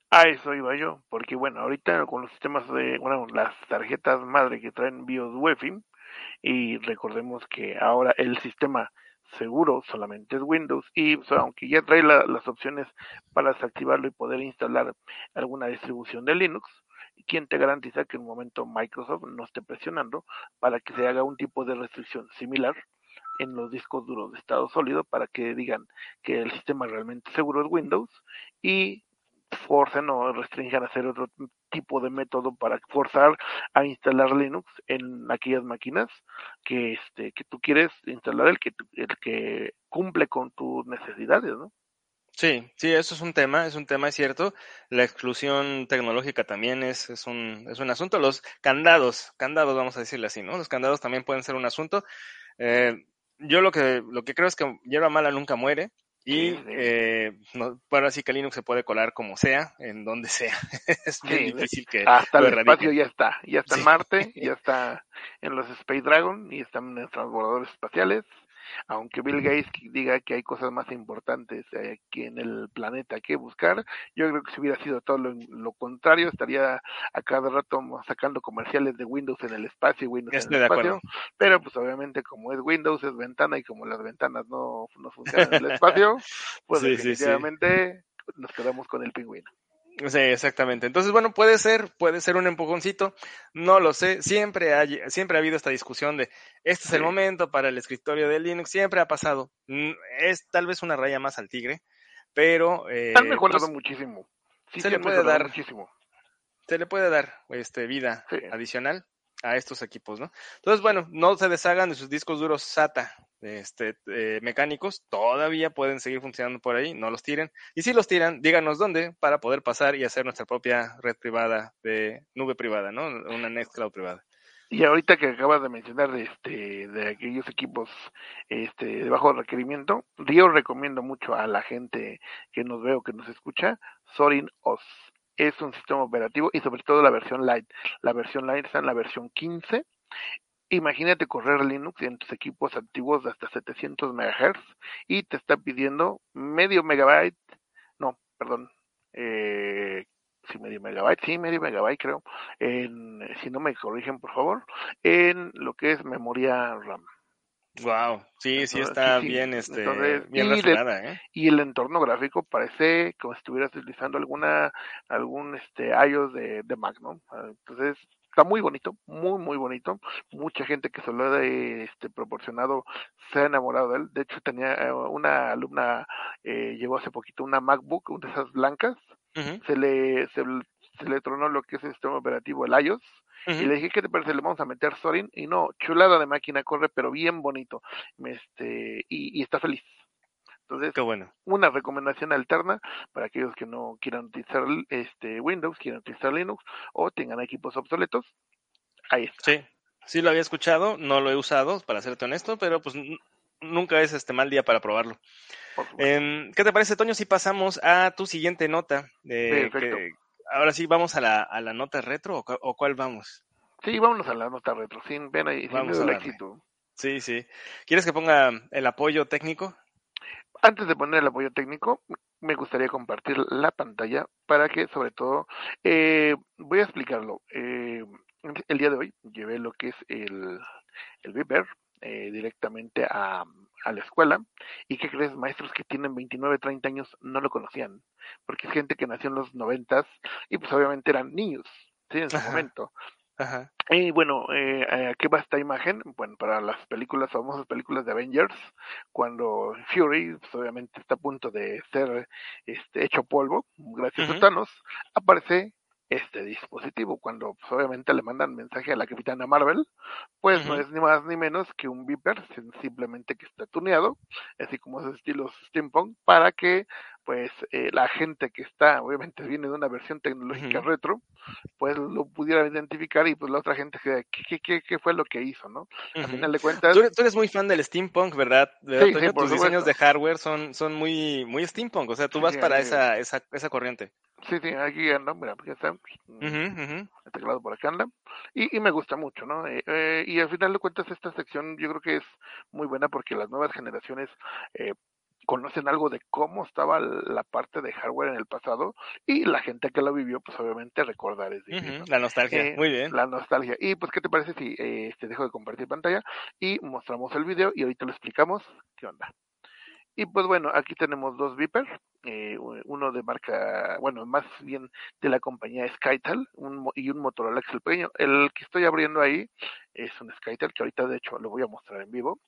A eso iba yo, porque bueno, ahorita con los sistemas de, bueno, las tarjetas madre que traen BIOS UEFI, y recordemos que ahora el sistema seguro solamente es Windows y aunque ya trae las opciones para desactivarlo y poder instalar alguna distribución de Linux, ¿quién te garantiza que en un momento Microsoft no esté presionando para que se haga un tipo de restricción similar en los discos duros de estado sólido para que digan que el sistema realmente seguro es Windows y forcen o restringan a hacer otro tipo de método para forzar a instalar Linux en aquellas máquinas que este que tú quieres instalar el que el que cumple con tus necesidades, ¿no? Sí, sí, eso es un tema, es un tema, es cierto. La exclusión tecnológica también es, es, un, es un asunto. Los candados, candados, vamos a decirle así, ¿no? Los candados también pueden ser un asunto. Eh, yo lo que, lo que creo es que hierba mala nunca muere. Y eh, no, bueno, así que Linux se puede colar como sea, en donde sea. es muy difícil que hasta el espacio ya está, ya está en Marte, ya está en los Space Dragon y están en los transbordadores espaciales aunque Bill Gates diga que hay cosas más importantes aquí en el planeta que buscar, yo creo que si hubiera sido todo lo, contrario, estaría a cada rato sacando comerciales de Windows en el espacio y Windows en el espacio, pero pues obviamente como es Windows es ventana y como las ventanas no, no funcionan en el espacio, pues definitivamente nos quedamos con el pingüino. Sí, exactamente. Entonces, bueno, puede ser, puede ser un empujoncito, no lo sé. Siempre hay, siempre ha habido esta discusión de este es el momento para el escritorio de Linux, siempre ha pasado. Mm, es tal vez una raya más al tigre, pero eh, han mejorado pues, muchísimo. se le puede dar muchísimo. Se le puede dar este vida adicional a estos equipos, ¿no? Entonces, bueno, no se deshagan de sus discos duros SATA este, eh, mecánicos, todavía pueden seguir funcionando por ahí, no los tiren. Y si los tiran, díganos dónde para poder pasar y hacer nuestra propia red privada de nube privada, ¿no? Una Nextcloud privada. Y ahorita que acabas de mencionar de, este, de aquellos equipos este, de bajo requerimiento, yo recomiendo mucho a la gente que nos ve o que nos escucha, Sorin OS es un sistema operativo y sobre todo la versión Lite. La versión Lite está en la versión 15. Imagínate correr Linux en tus equipos antiguos de hasta 700 MHz y te está pidiendo medio megabyte, no, perdón, eh, sí, medio megabyte, sí, medio megabyte creo, en, si no me corrigen por favor, en lo que es memoria RAM. Wow, sí, sí está bien, este, bien y, ¿eh? y el entorno gráfico parece como si estuvieras utilizando alguna, algún este iOS de, de Mac, ¿no? Ah, entonces está muy bonito, muy muy bonito. Mucha gente que se lo ha este, proporcionado se ha enamorado de él. De hecho tenía eh, una alumna eh, llevó hace poquito una MacBook, una de esas blancas. Se le se, se le tronó lo que es el sistema operativo, el iOS y le dije, ¿qué te parece? Le vamos a meter Sorin. Y no, chulada de máquina, corre, pero bien bonito. Este, y, está feliz. Entonces, Qué bueno. una recomendación alterna para aquellos que no quieran utilizar este Windows, quieran utilizar Linux o tengan equipos obsoletos. Ahí está. Sí, sí lo había escuchado, no lo he usado, para serte honesto, pero pues nunca es este mal día para probarlo. Eh, ¿Qué te parece, Toño, si pasamos a tu siguiente nota? Eh, que, ahora sí, ¿vamos a la, a la nota retro o, o, cuál vamos? Sí, vámonos a la nota retro, sin pena y sin el éxito. Sí, sí. ¿Quieres que ponga el apoyo técnico? Antes de poner el apoyo técnico, me gustaría compartir la pantalla para que, sobre todo, eh, voy a explicarlo. Eh, el día de hoy llevé lo que es el, el Viper eh, directamente a, a, la escuela y que crees maestros que tienen 29, 30 años no lo conocían porque es gente que nació en los noventas y pues obviamente eran niños sí en su momento Ajá. Y bueno, eh, ¿qué va esta imagen? Bueno, para las películas, famosas películas de Avengers, cuando Fury, pues, obviamente está a punto de ser este, hecho polvo, gracias uh -huh. a Thanos, aparece este dispositivo. Cuando pues, obviamente le mandan mensaje a la capitana Marvel, pues uh -huh. no es ni más ni menos que un Viper, simplemente que está tuneado, así como esos estilos steampunk, para que pues eh, la gente que está, obviamente viene de una versión tecnológica uh -huh. retro, pues lo pudiera identificar y pues la otra gente que qué, qué, qué fue lo que hizo, ¿no? Uh -huh. Al final de cuentas. Tú, tú, eres muy fan del steampunk, ¿verdad? ¿verdad sí, sí, Tus diseños de hardware son, son muy, muy steampunk, o sea, tú vas sí, para esa, esa, esa corriente. Sí, sí, aquí anda, mira, porque está uh -huh, el teclado por acá anda. Y, y me gusta mucho, ¿no? Eh, eh, y al final de cuentas esta sección yo creo que es muy buena porque las nuevas generaciones eh, conocen algo de cómo estaba la parte de hardware en el pasado y la gente que lo vivió, pues obviamente recordar es difícil, uh -huh, La nostalgia, eh, muy bien. La nostalgia. Y pues, ¿qué te parece si eh, te dejo de compartir pantalla y mostramos el video y ahorita lo explicamos qué onda? Y pues bueno, aquí tenemos dos Viper, eh, uno de marca, bueno, más bien de la compañía Skytel un, y un Motorola Excel pequeño. El que estoy abriendo ahí es un Skytel que ahorita de hecho lo voy a mostrar en vivo.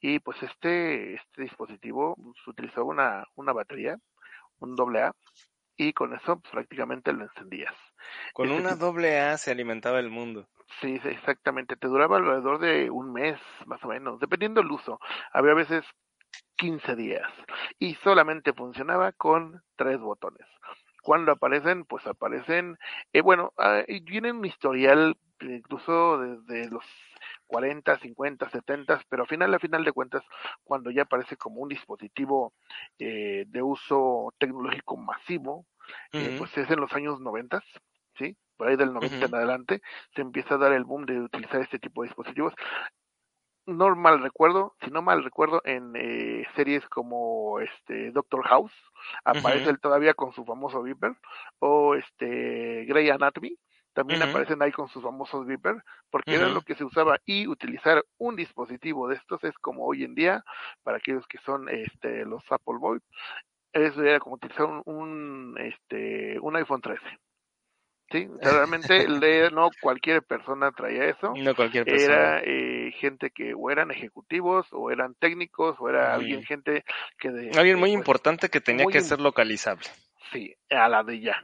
Y pues este, este dispositivo pues, utilizaba una, una batería, un doble A, y con eso pues, prácticamente lo encendías. Con este una doble A se alimentaba el mundo. Sí, exactamente. Te duraba alrededor de un mes, más o menos, dependiendo del uso. Había veces 15 días y solamente funcionaba con tres botones. Cuando aparecen, pues aparecen, eh, bueno, uh, tienen un historial incluso desde los 40, 50, 70, pero al final, a final de cuentas, cuando ya aparece como un dispositivo eh, de uso tecnológico masivo, uh -huh. eh, pues es en los años 90, ¿sí? Por ahí del 90 uh -huh. en adelante, se empieza a dar el boom de utilizar este tipo de dispositivos no mal recuerdo, si no mal recuerdo, en eh, series como este Doctor House, aparece uh -huh. él todavía con su famoso Viper, o este Grey Anatomy, también uh -huh. aparecen ahí con sus famosos Viper, porque uh -huh. era lo que se usaba y utilizar un dispositivo de estos es como hoy en día, para aquellos que son este los Apple Boy, eso era como utilizar un, un este un iPhone 13. Sí, realmente le, no cualquier persona traía eso. No cualquier persona. Era eh, gente que o eran ejecutivos, o eran técnicos, o era alguien, gente que... De, alguien muy pues, importante que tenía que ser localizable. Sí, a la de ya.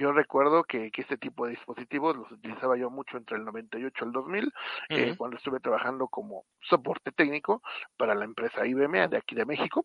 Yo recuerdo que, que, este tipo de dispositivos los utilizaba yo mucho entre el 98 y el 2000, uh -huh. eh, cuando estuve trabajando como soporte técnico para la empresa IBM de aquí de México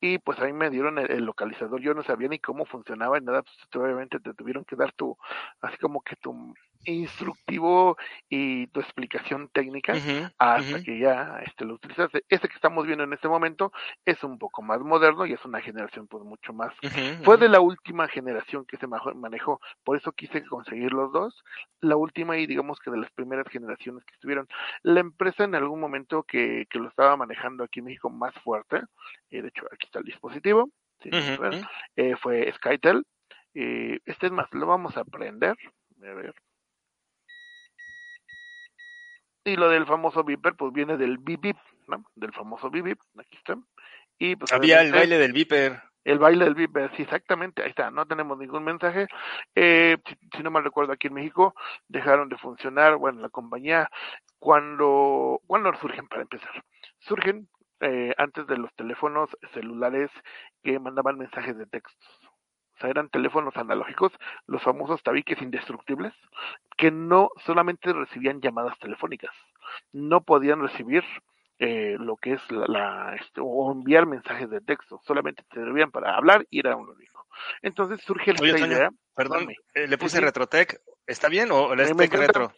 y pues ahí me dieron el, el, localizador, yo no sabía ni cómo funcionaba y nada, pues obviamente te tuvieron que dar tu, así como que tu instructivo y tu explicación técnica uh -huh, hasta uh -huh. que ya este, lo utilizaste. Este que estamos viendo en este momento es un poco más moderno y es una generación pues mucho más. Uh -huh, Fue de la última generación que se manejó, por eso quise conseguir los dos. La última y digamos que de las primeras generaciones que estuvieron. La empresa en algún momento que, que lo estaba manejando aquí en México más fuerte, eh, de hecho aquí está el dispositivo, ¿sí? eh, fue Skytel. Eh, este es más, lo vamos a aprender. A ver. Y lo del famoso Viper, pues viene del Bip ¿no? Del famoso Bip aquí está. Y pues había el baile del Viper. El baile del Viper, sí, exactamente, ahí está, no tenemos ningún mensaje. Eh, si, si, no mal recuerdo, aquí en México dejaron de funcionar, bueno, la compañía, cuando, cuando surgen para empezar. Surgen eh, antes de los teléfonos celulares que mandaban mensajes de textos. O sea, eran teléfonos analógicos, los famosos tabiques indestructibles, que no solamente recibían llamadas telefónicas, no podían recibir eh, lo que es la, la este, o enviar mensajes de texto, solamente servían para hablar y era un único. Entonces surge Oye, esta idea. Perdón, eh, le puse ¿sí? Retrotec, ¿está bien o le es retro?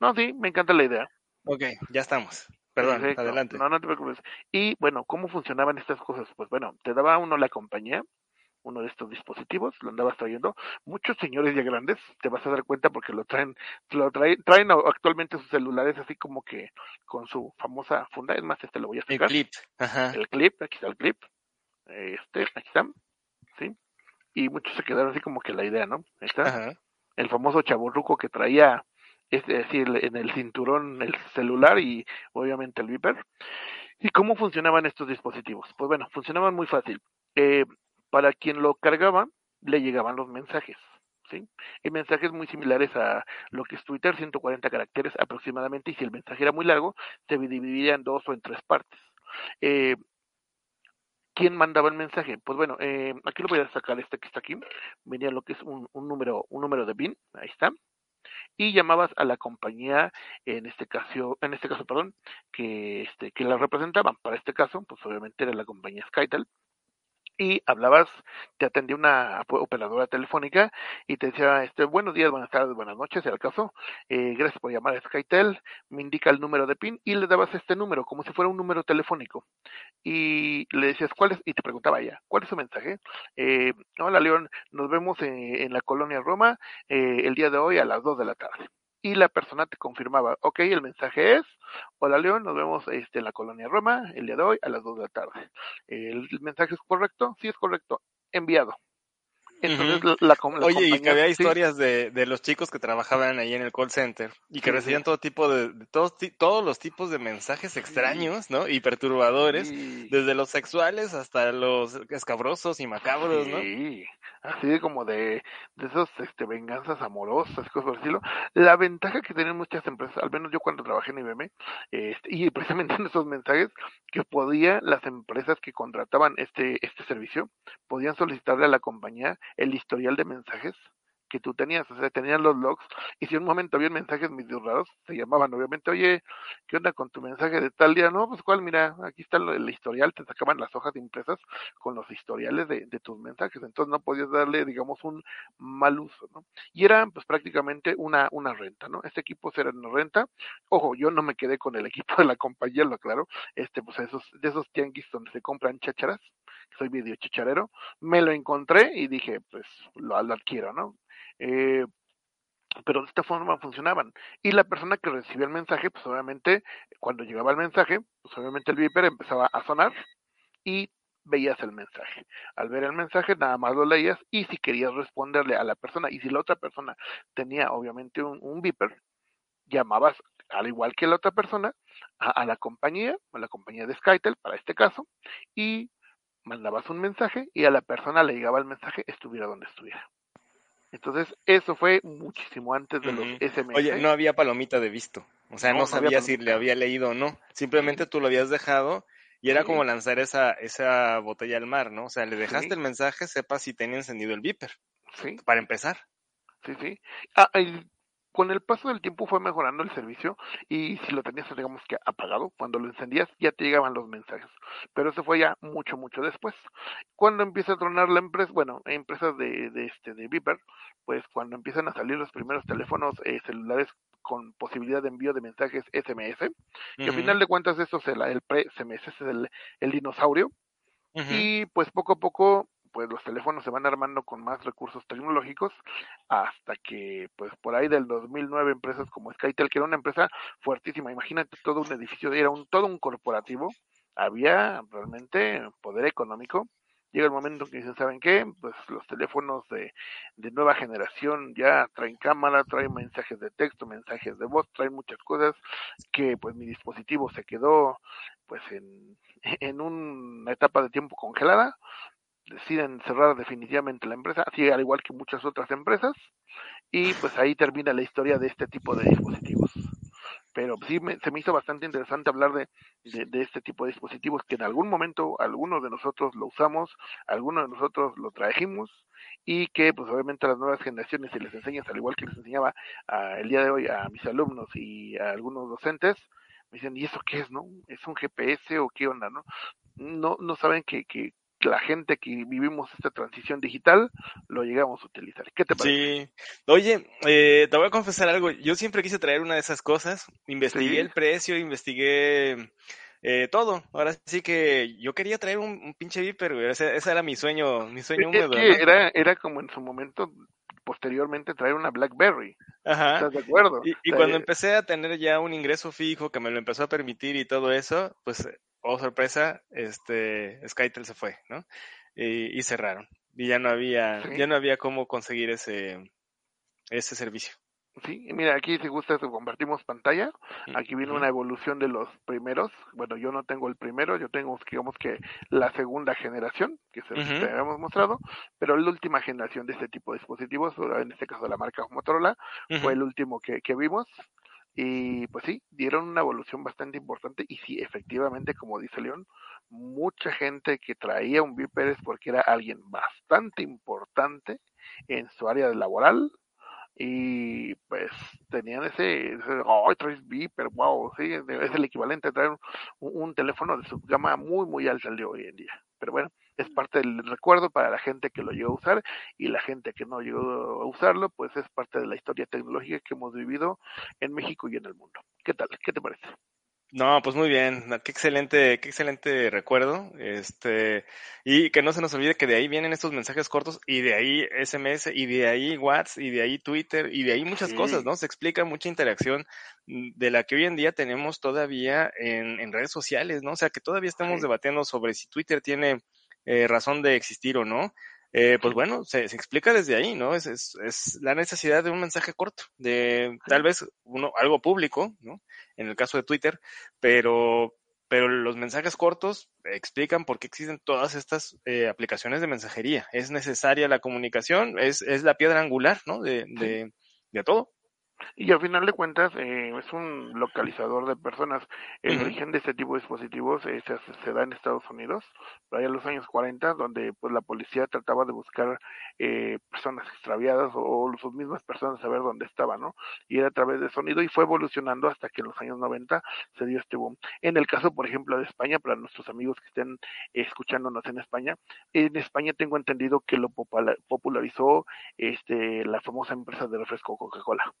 No, sí, me encanta la idea. Ok, ya estamos. Perdón, adelante. No, no te preocupes. Y bueno, ¿cómo funcionaban estas cosas? Pues bueno, te daba uno la compañía, uno de estos dispositivos, lo andabas trayendo. Muchos señores ya grandes, te vas a dar cuenta porque lo traen, lo traen, traen actualmente sus celulares así como que con su famosa funda. Es más, este lo voy a sacar. El clip. Ajá. El clip, aquí está el clip. Este, aquí está. ¿Sí? Y muchos se quedaron así como que la idea, ¿no? Ahí está. Ajá. El famoso chaburruco que traía es decir, en el cinturón el celular y obviamente el Viper. ¿Y cómo funcionaban estos dispositivos? Pues bueno, funcionaban muy fácil. Eh, para quien lo cargaba, le llegaban los mensajes. ¿sí? Y mensajes muy similares a lo que es Twitter, 140 caracteres aproximadamente, y si el mensaje era muy largo, se dividía en dos o en tres partes. Eh, ¿Quién mandaba el mensaje? Pues bueno, eh, aquí lo voy a sacar este que está aquí. Venía lo que es un, número, un número de BIN, ahí está y llamabas a la compañía en este caso en este caso perdón que este que la representaban para este caso pues obviamente era la compañía Skytel y hablabas, te atendía una operadora telefónica y te decía, este, buenos días, buenas tardes, buenas noches, era el caso, eh, gracias por llamar a Skytel, me indica el número de PIN y le dabas este número, como si fuera un número telefónico. Y le decías, ¿cuál es? Y te preguntaba ella, ¿cuál es su mensaje? Eh, hola León, nos vemos en, en la colonia Roma eh, el día de hoy a las 2 de la tarde y la persona te confirmaba, ok, el mensaje es, hola León, nos vemos este, en la colonia Roma el día de hoy a las 2 de la tarde. ¿El mensaje es correcto? Sí, es correcto. Enviado. Entonces, la, Oye, y que había historias de, de, los chicos que trabajaban ahí en el call center y que recibían todo tipo de, todos, todos los tipos de mensajes extraños, ¿no? Y perturbadores, desde los sexuales hasta los escabrosos y macabros, ¿no? Sí, así como de, de esos este, venganzas amorosas, cosas por estilo. La ventaja que tienen muchas empresas, al menos yo cuando trabajé en IBM, este, y precisamente en esos mensajes, que podía las empresas que contrataban este, este servicio, podían solicitarle a la compañía el historial de mensajes que tú tenías, o sea, tenían los logs, y si en un momento había mensajes medio raros, se llamaban obviamente, oye, ¿qué onda con tu mensaje de tal día? No, pues cuál, mira, aquí está el historial, te sacaban las hojas impresas con los historiales de, de tus mensajes, entonces no podías darle, digamos, un mal uso, ¿no? Y era, pues, prácticamente una, una renta, ¿no? Este equipo era una renta, ojo, yo no me quedé con el equipo de la compañía, lo aclaro, este, pues, esos, de esos tianguis donde se compran chacharas, soy video chicharero, me lo encontré y dije, pues, lo adquiero, ¿no? Eh, pero de esta forma funcionaban. Y la persona que recibía el mensaje, pues obviamente, cuando llegaba el mensaje, pues obviamente el viper empezaba a sonar y veías el mensaje. Al ver el mensaje, nada más lo leías y si querías responderle a la persona y si la otra persona tenía obviamente un, un viper, llamabas al igual que la otra persona a, a, la compañía, a la compañía de Skytel para este caso, y mandabas un mensaje y a la persona le llegaba el mensaje estuviera donde estuviera. Entonces, eso fue muchísimo antes de los SMS. Oye, no había palomita de visto. O sea, no, sabía si le había leído o no. Simplemente tú lo habías dejado y era como lanzar esa, esa botella al mar, ¿no? O sea, le dejaste el mensaje, sepa si tenía encendido el viper. Sí. Para empezar. Sí, sí. Ah, con el paso del tiempo fue mejorando el servicio y si lo tenías digamos que apagado, cuando lo encendías ya te llegaban los mensajes, pero eso fue ya mucho mucho después. Cuando empieza a tronar la empresa, bueno, empresas de, de este de Viper, pues cuando empiezan a salir los primeros teléfonos eh, celulares con posibilidad de envío de mensajes SMS, que al final de cuentas eso es el, el pre-SMS, es el, el dinosaurio, y pues poco a poco pues los teléfonos se van armando con más recursos tecnológicos hasta que pues por ahí del 2009 empresas como Skytel que era una empresa fuertísima imagínate todo un edificio era un todo un corporativo había realmente poder económico llega el momento que dicen, ¿saben qué? Pues los teléfonos de, de nueva generación ya traen cámara, traen mensajes de texto, mensajes de voz, traen muchas cosas que pues mi dispositivo se quedó pues en, en una etapa de tiempo congelada deciden cerrar definitivamente la empresa, así al igual que muchas otras empresas, y pues ahí termina la historia de este tipo de dispositivos. Pero sí me, se me hizo bastante interesante hablar de, de, este tipo de dispositivos que en algún momento algunos de nosotros lo usamos, algunos de nosotros lo trajimos y que pues obviamente a las nuevas generaciones si les enseñas al igual que les enseñaba el día de hoy a mis alumnos y a algunos docentes, me dicen, ¿y eso qué es, no? ¿Es un GPS o qué onda, no? No, no saben que, que, la gente que vivimos esta transición digital lo llegamos a utilizar. ¿Qué te parece? Sí. Oye, eh, te voy a confesar algo. Yo siempre quise traer una de esas cosas. Investigué el precio, investigué eh, todo. Ahora sí que yo quería traer un, pinche Viper, Ese, era mi sueño, mi sueño húmedo. era, era como en su momento posteriormente traer una BlackBerry. Ajá. ¿Estás de acuerdo? Y, cuando empecé a tener ya un ingreso fijo que me lo empezó a permitir y todo eso, pues, oh sorpresa, este, Skytel se fue, ¿no? Y, y cerraron. Y ya no había, ya no había cómo conseguir ese, ese servicio. Sí, mira, aquí si gusta compartimos pantalla. Aquí viene una evolución de los primeros. Bueno, yo no tengo el primero, yo tengo, digamos que la segunda generación, que es el que habíamos mostrado, pero la última generación de este tipo de dispositivos, en este caso la marca Motorola, fue el último que, que vimos. Y pues sí, dieron una evolución bastante importante y sí, efectivamente, como dice León, mucha gente que traía un Viper es porque era alguien bastante importante en su área laboral y pues tenían ese, oh, traes Viper, wow, sí, es el equivalente a traer un, un, teléfono de su gama muy, muy alta el de hoy en día. Pero bueno, es parte del recuerdo para la gente que lo llegó a usar y la gente que no llegó a usarlo, pues es parte de la historia tecnológica que hemos vivido en México y en el mundo. ¿Qué tal? ¿Qué te parece? No, pues muy bien, qué excelente, qué excelente recuerdo, este, y que no se nos olvide que de ahí vienen estos mensajes cortos, y de ahí SMS, y de ahí WhatsApp, y de ahí Twitter, y de ahí muchas cosas, ¿no? Se explica mucha interacción de la que hoy en día tenemos todavía en, en redes sociales, ¿no? O sea, que todavía estamos debatiendo sobre si Twitter tiene eh, razón de existir o no, eh, pues bueno, se, se, explica desde ahí, ¿no? Es, es, es, la necesidad de un mensaje corto, de tal vez uno, algo público, ¿no? En el caso de Twitter, pero, pero los mensajes cortos explican por qué existen todas estas eh, aplicaciones de mensajería. Es necesaria la comunicación, es, es la piedra angular, ¿no? De, de, de todo. Y al final de cuentas eh, es un localizador de personas. El origen de este tipo de dispositivos eh, se, se, da en Estados Unidos, allá en los años 40, donde pues la policía trataba de buscar eh, personas extraviadas o, sus mismas personas saber dónde estaban, ¿no? Y era a través de sonido y fue evolucionando hasta que en los años 90 se dio este boom. En el caso, por ejemplo, de España, para nuestros amigos que estén escuchándonos en España, en España tengo entendido que lo popularizó este la famosa empresa de refresco Coca-Cola.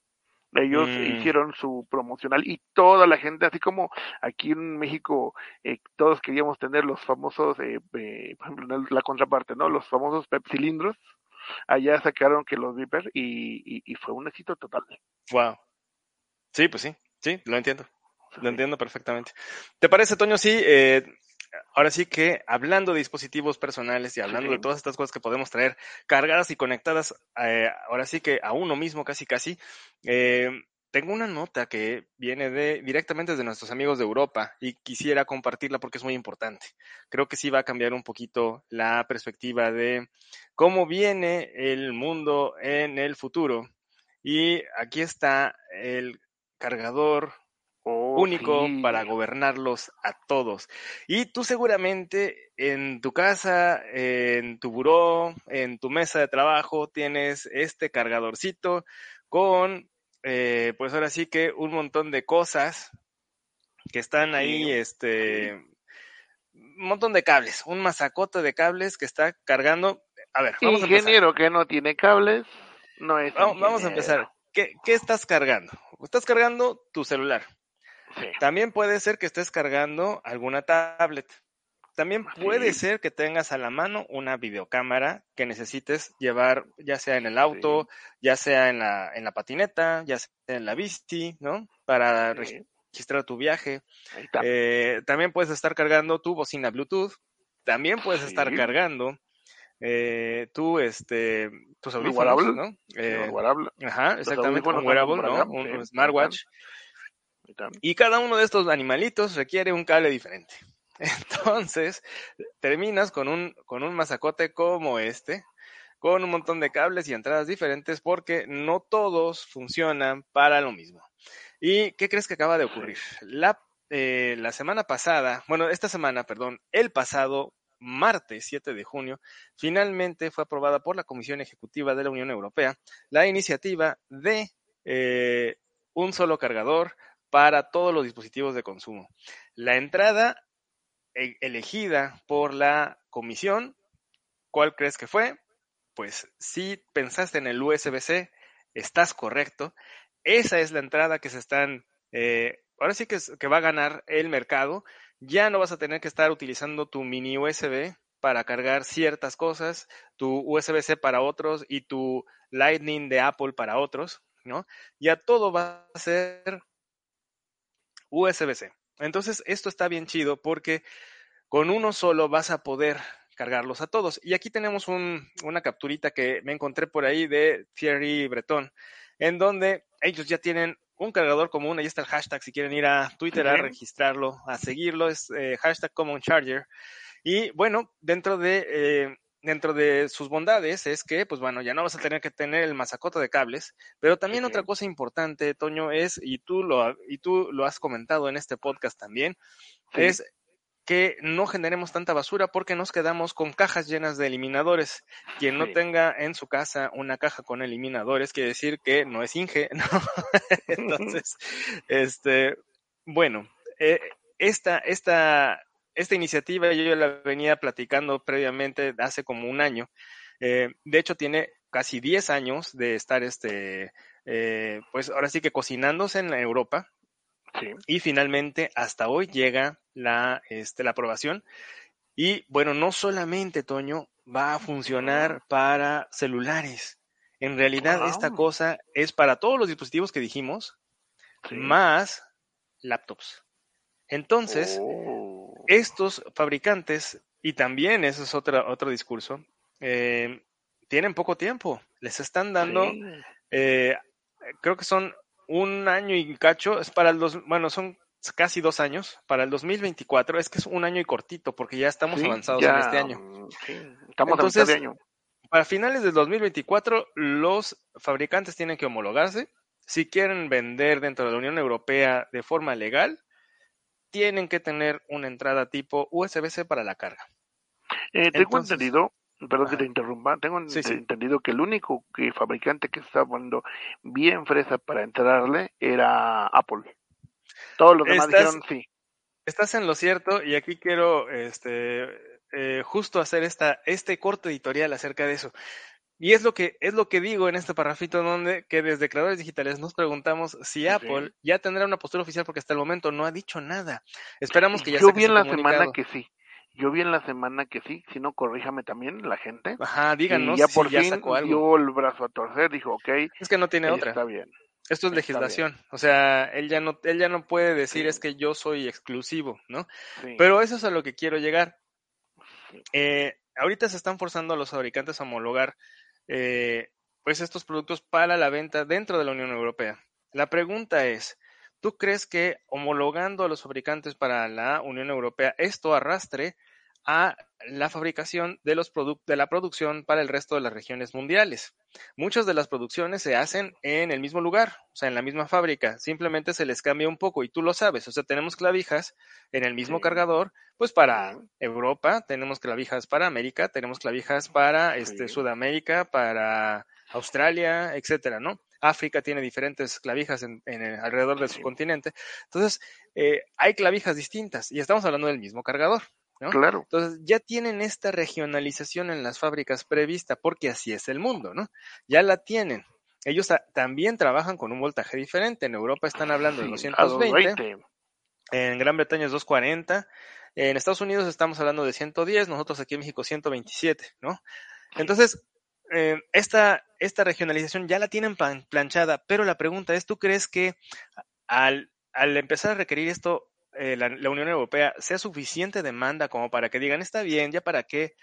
Ellos mm. hicieron su promocional y toda la gente, así como aquí en México, eh, todos queríamos tener los famosos, eh, eh, por ejemplo, la contraparte, ¿no? Los famosos pepsilindros. Allá sacaron que los Viper y, y, fue un éxito total. Wow. Sí, pues sí, sí, lo entiendo. Lo entiendo perfectamente. ¿Te parece, Toño? Sí, eh, ahora sí que hablando de dispositivos personales y hablando de todas estas cosas que podemos traer cargadas y conectadas, eh, ahora sí que a uno mismo casi casi, eh, tengo una nota que viene de directamente de nuestros amigos de Europa y quisiera compartirla porque es muy importante. Creo que sí va a cambiar un poquito la perspectiva de cómo viene el mundo en el futuro. Y aquí está el cargador Oh, único para gobernarlos a todos. Y tú seguramente en tu casa, en tu buró, en tu mesa de trabajo, tienes este cargadorcito con, eh, pues ahora sí que un montón de cosas que están ahí, este, un montón de cables, un masacote de cables que está cargando. A ver, vamos ingeniero a que no tiene cables, no es. Vamos, a empezar. ¿Qué, ¿Qué estás cargando? Estás cargando tu celular también puede ser que estés cargando alguna tablet. También puede ser que tengas a la mano una videocámara que necesites llevar ya sea en el auto, ya sea en la, en la patineta, ya sea en la bici, ¿no? Para registrar tu viaje. Eh, también puedes estar cargando tu bocina Bluetooth. También puedes estar cargando eh, tú, este, tus audífonos, ¿no? Eh, ajá, exactamente, un wearable, ¿no? Un smartwatch. Y cada uno de estos animalitos requiere un cable diferente. Entonces, terminas con un, con un masacote como este, con un montón de cables y entradas diferentes porque no todos funcionan para lo mismo. ¿Y qué crees que acaba de ocurrir? La, eh, la semana pasada, bueno, esta semana, perdón, el pasado martes 7 de junio, finalmente fue aprobada por la Comisión Ejecutiva de la Unión Europea la iniciativa de eh, un solo cargador para todos los dispositivos de consumo. La entrada e, elegida por la comisión. ¿Cuál crees que fue? Pues si pensaste en el USB-C, estás correcto. Esa es la entrada que se están, eh, ahora sí que, que va a ganar el mercado. Ya no vas a tener que estar utilizando tu mini USB para cargar ciertas cosas, tu USB-C para otros y tu Lightning de Apple para otros, ¿no? Ya todo va a ser USB-C. Entonces, esto está bien chido porque con uno solo vas a poder cargarlos a todos. Y aquí tenemos una capturita que me encontré por ahí de Thierry Breton, en donde ellos ya tienen un cargador común, ahí está el hashtag si quieren ir a Twitter a registrarlo, a seguirlo, es eh, hashtag Common Charger. Y bueno, dentro de, eh, dentro de sus bondades es que, pues bueno, ya no vas a tener que tener el masacote de cables, pero también otra cosa importante, Toño, es, y tú lo, y tú lo has comentado en este podcast también, es que no generemos tanta basura porque nos quedamos con cajas llenas de eliminadores. Quien no tenga en su casa una caja con eliminadores quiere decir que no es Inge, ¿no? Entonces, este, bueno, eh, esta, esta, esta iniciativa yo ya la venía platicando previamente hace como un año. Eh, de hecho, tiene casi 10 años de estar, este, eh, pues ahora sí que cocinándose en Europa. Y finalmente, hasta hoy llega la, este, la aprobación. Y bueno, no solamente, Toño, va a funcionar para celulares. En realidad, esta cosa es para todos los dispositivos que dijimos, más laptops. Entonces, oh. Estos fabricantes, y también eso es otro, otro discurso, eh, tienen poco tiempo. Les están dando, eh, creo que son un año y cacho, es para el dos, bueno, son casi dos años, para el 2024, es que es un año y cortito, porque ya estamos avanzados en este año. Mm, estamos Entonces, a año. Para finales del 2024, los fabricantes tienen que homologarse. Si quieren vender dentro de la Unión Europea de forma legal, tienen que tener una entrada tipo USB-C para la carga. Eh, tengo entendido, perdón que te interrumpa, tengo entendido que el único que fabricante que estaba poniendo bien fresa para entrarle era Apple. Todos los demás dijeron sí. Estás en lo cierto y aquí quiero este, eh, justo hacer esta, este corto editorial acerca de eso. Y es lo que es lo que digo en este parrafito donde que desde creadores digitales nos preguntamos si Apple ya tendrá una postura oficial porque hasta el momento no ha dicho nada. Esperamos que ya Yo vi en la semana que sí. Yo vi en la semana que sí, si no corríjame también la gente. Ajá, díganos. Y ya por fin dio el brazo a torcer, dijo, ok. Es que no tiene otra. Está bien. Esto es legislación, o sea, él ya no, él ya no puede decir es que yo soy exclusivo, ¿no? Pero eso es a lo que quiero llegar. Eh, ahorita se están forzando a los fabricantes a homologar eh, pues estos productos para la venta dentro de la Unión Europea. La pregunta es, ¿tú crees que homologando a los fabricantes para la Unión Europea esto arrastre a la fabricación de los de la producción para el resto de las regiones mundiales. Muchas de las producciones se hacen en el mismo lugar, o sea, en la misma fábrica, simplemente se les cambia un poco y tú lo sabes, o sea, tenemos clavijas en el mismo cargador, pues para Europa, tenemos clavijas para América, tenemos clavijas para este Sudamérica, para Australia, etcétera, ¿no? África tiene diferentes clavijas en, alrededor de su continente. Entonces, eh, hay clavijas distintas y estamos hablando del mismo cargador. Claro. Entonces ya tienen esta regionalización en las fábricas prevista porque así es el mundo, ¿no? Ya la tienen. Ellos también trabajan con un voltaje diferente. En Europa están hablando de 220. En Gran Bretaña es 240. En Estados Unidos estamos hablando de 110. Nosotros aquí en México 127, ¿no? Entonces, eh, esta, esta regionalización ya la tienen planchada, pero la pregunta es, ¿tú crees que al, al empezar a requerir esto eh, la, Unión Europea sea suficiente demanda como para que digan, está bien, ya para qué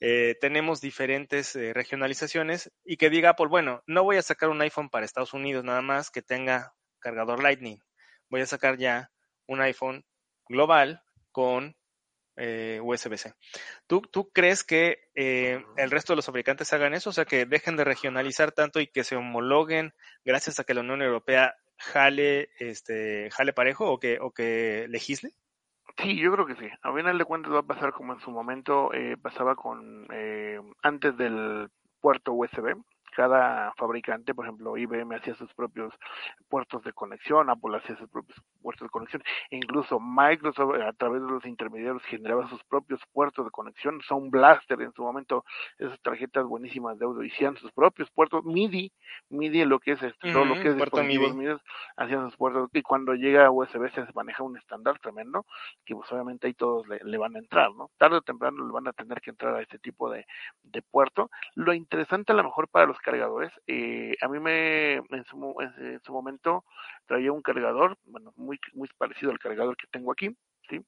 eh, tenemos diferentes eh, regionalizaciones y que diga Apple, bueno, no voy a sacar un iPhone para Estados Unidos nada más que tenga cargador Lightning, voy a sacar ya un iPhone global con USB-C. ¿Tú, ¿Tú, crees que el resto de los fabricantes hagan eso? O sea, que dejen de regionalizar tanto y que se homologuen gracias a que la Unión Europea jale, este, jale parejo o que, o que legisle? Sí, yo creo que sí. A final de cuentas va a pasar como en su momento eh, pasaba con eh, antes del puerto USB. Cada fabricante, por ejemplo, IBM hacía sus propios puertos de conexión, Apple hacía sus propios puertos de conexión. Incluso Microsoft a través de los intermediarios generaba sus propios puertos de conexión. Son Blaster en su momento, esas tarjetas buenísimas de audio, hacían sus propios puertos MIDI, MIDI lo que es este, todo lo que es dispositivos MIDI. hacían sus puertos y cuando llega a USB se maneja un estándar tremendo que pues obviamente ahí todos le, van a entrar, ¿no? Tarde o temprano le van a tener que entrar a este tipo de, de puerto. Lo interesante a lo mejor para los cargadores, eh, a mí me en su, en su momento traía un cargador, bueno, muy, muy parecido al cargador que tengo aquí, ¿sí?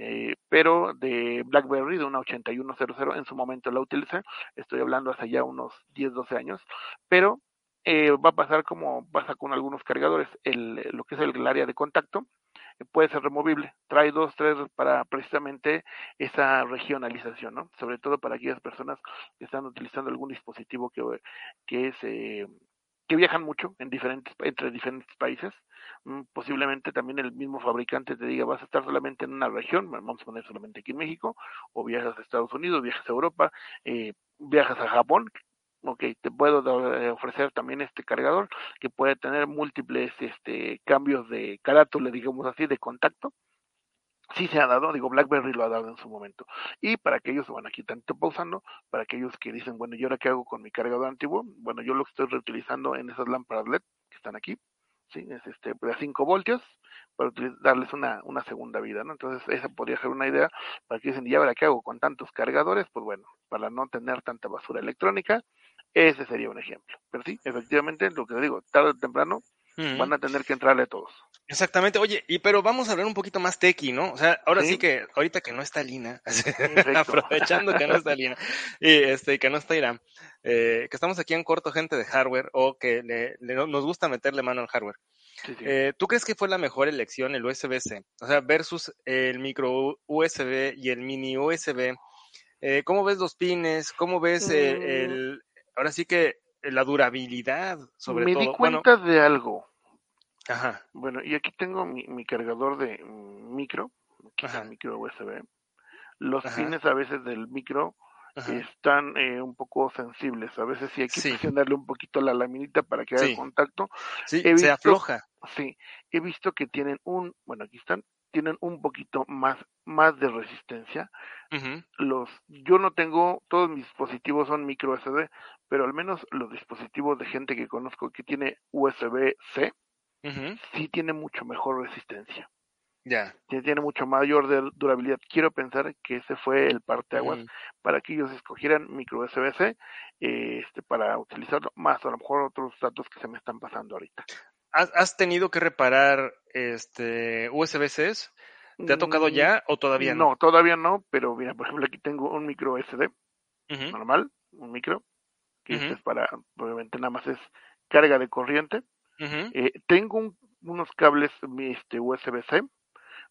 Eh, pero de BlackBerry, de una 8100, en su momento la utilicé, estoy hablando hace ya unos 10, 12 años, pero eh, va a pasar como pasa con algunos cargadores, el, lo que es el, área de contacto, puede ser removible, trae dos, tres para precisamente esa regionalización, ¿no? Sobre todo para aquellas personas que están utilizando algún dispositivo que, que es eh, que viajan mucho en diferentes, entre diferentes países. Mm, posiblemente también el mismo fabricante te diga, vas a estar solamente en una región, vamos a poner solamente aquí en México, o viajas a Estados Unidos, viajas a Europa, eh, viajas a Japón, ok, te puedo eh, ofrecer también este cargador que puede tener múltiples este, cambios de carátula, digamos así, de contacto, sí se ha dado, digo, BlackBerry lo ha dado en su momento. Y para aquellos, bueno, aquí tanto pausando, para aquellos que dicen, bueno, ¿y ahora qué hago con mi cargador antiguo? Bueno, yo lo estoy reutilizando en esas lámparas LED que están aquí, ¿sí? Es este, de 5 voltios, para darles una, una segunda vida, ¿no? Entonces, esa podría ser una idea para que dicen, ¿y ahora qué hago con tantos cargadores? Pues bueno, para no tener tanta basura electrónica, ese sería un ejemplo. Pero sí, efectivamente, lo que te digo, tarde o temprano, van a tener que entrarle todos. Exactamente, oye, y pero vamos a hablar un poquito más tequi, ¿no? O sea, ahora sí, que, ahorita que no está Lina, aprovechando que no está Lina, y este, que no está Irán, eh, que estamos aquí en corto gente de hardware, o que le, nos gusta meterle mano al hardware. Eh, ¿Tú crees que fue la mejor elección el USB-C? O sea, versus el micro USB y el mini USB. Eh, ¿Cómo ves los pines? ¿Cómo ves mm. el, ahora sí que la durabilidad, sobre todo? Me di cuenta de algo. Ajá. Bueno, y aquí tengo mi, mi cargador de micro, micro USB. Los pines a veces del micro están eh, un poco sensibles. A veces sí hay que presionarle un poquito la laminita para que haga contacto. Sí, se afloja. Sí, he visto que tienen un, bueno, aquí están, tienen un poquito más, más de resistencia. Los, yo no tengo, todos mis dispositivos son micro USB, pero al menos los dispositivos de gente que conozco que tiene USB-C, sí tiene mucho mejor resistencia. Ya. Tiene mucho mayor durabilidad. Quiero pensar que ese fue el parteaguas para que ellos escogieran micro USB-C este, para utilizarlo, más a lo mejor otros datos que se me están pasando ahorita. ¿Has, tenido que reparar este USB-Cs? ¿Te ha tocado mm, ya o todavía no? No, todavía no, pero mira, por ejemplo, aquí tengo un micro SD normal, un micro, que este es para, obviamente nada más es carga de corriente, eh, tengo unos cables este, USB-C,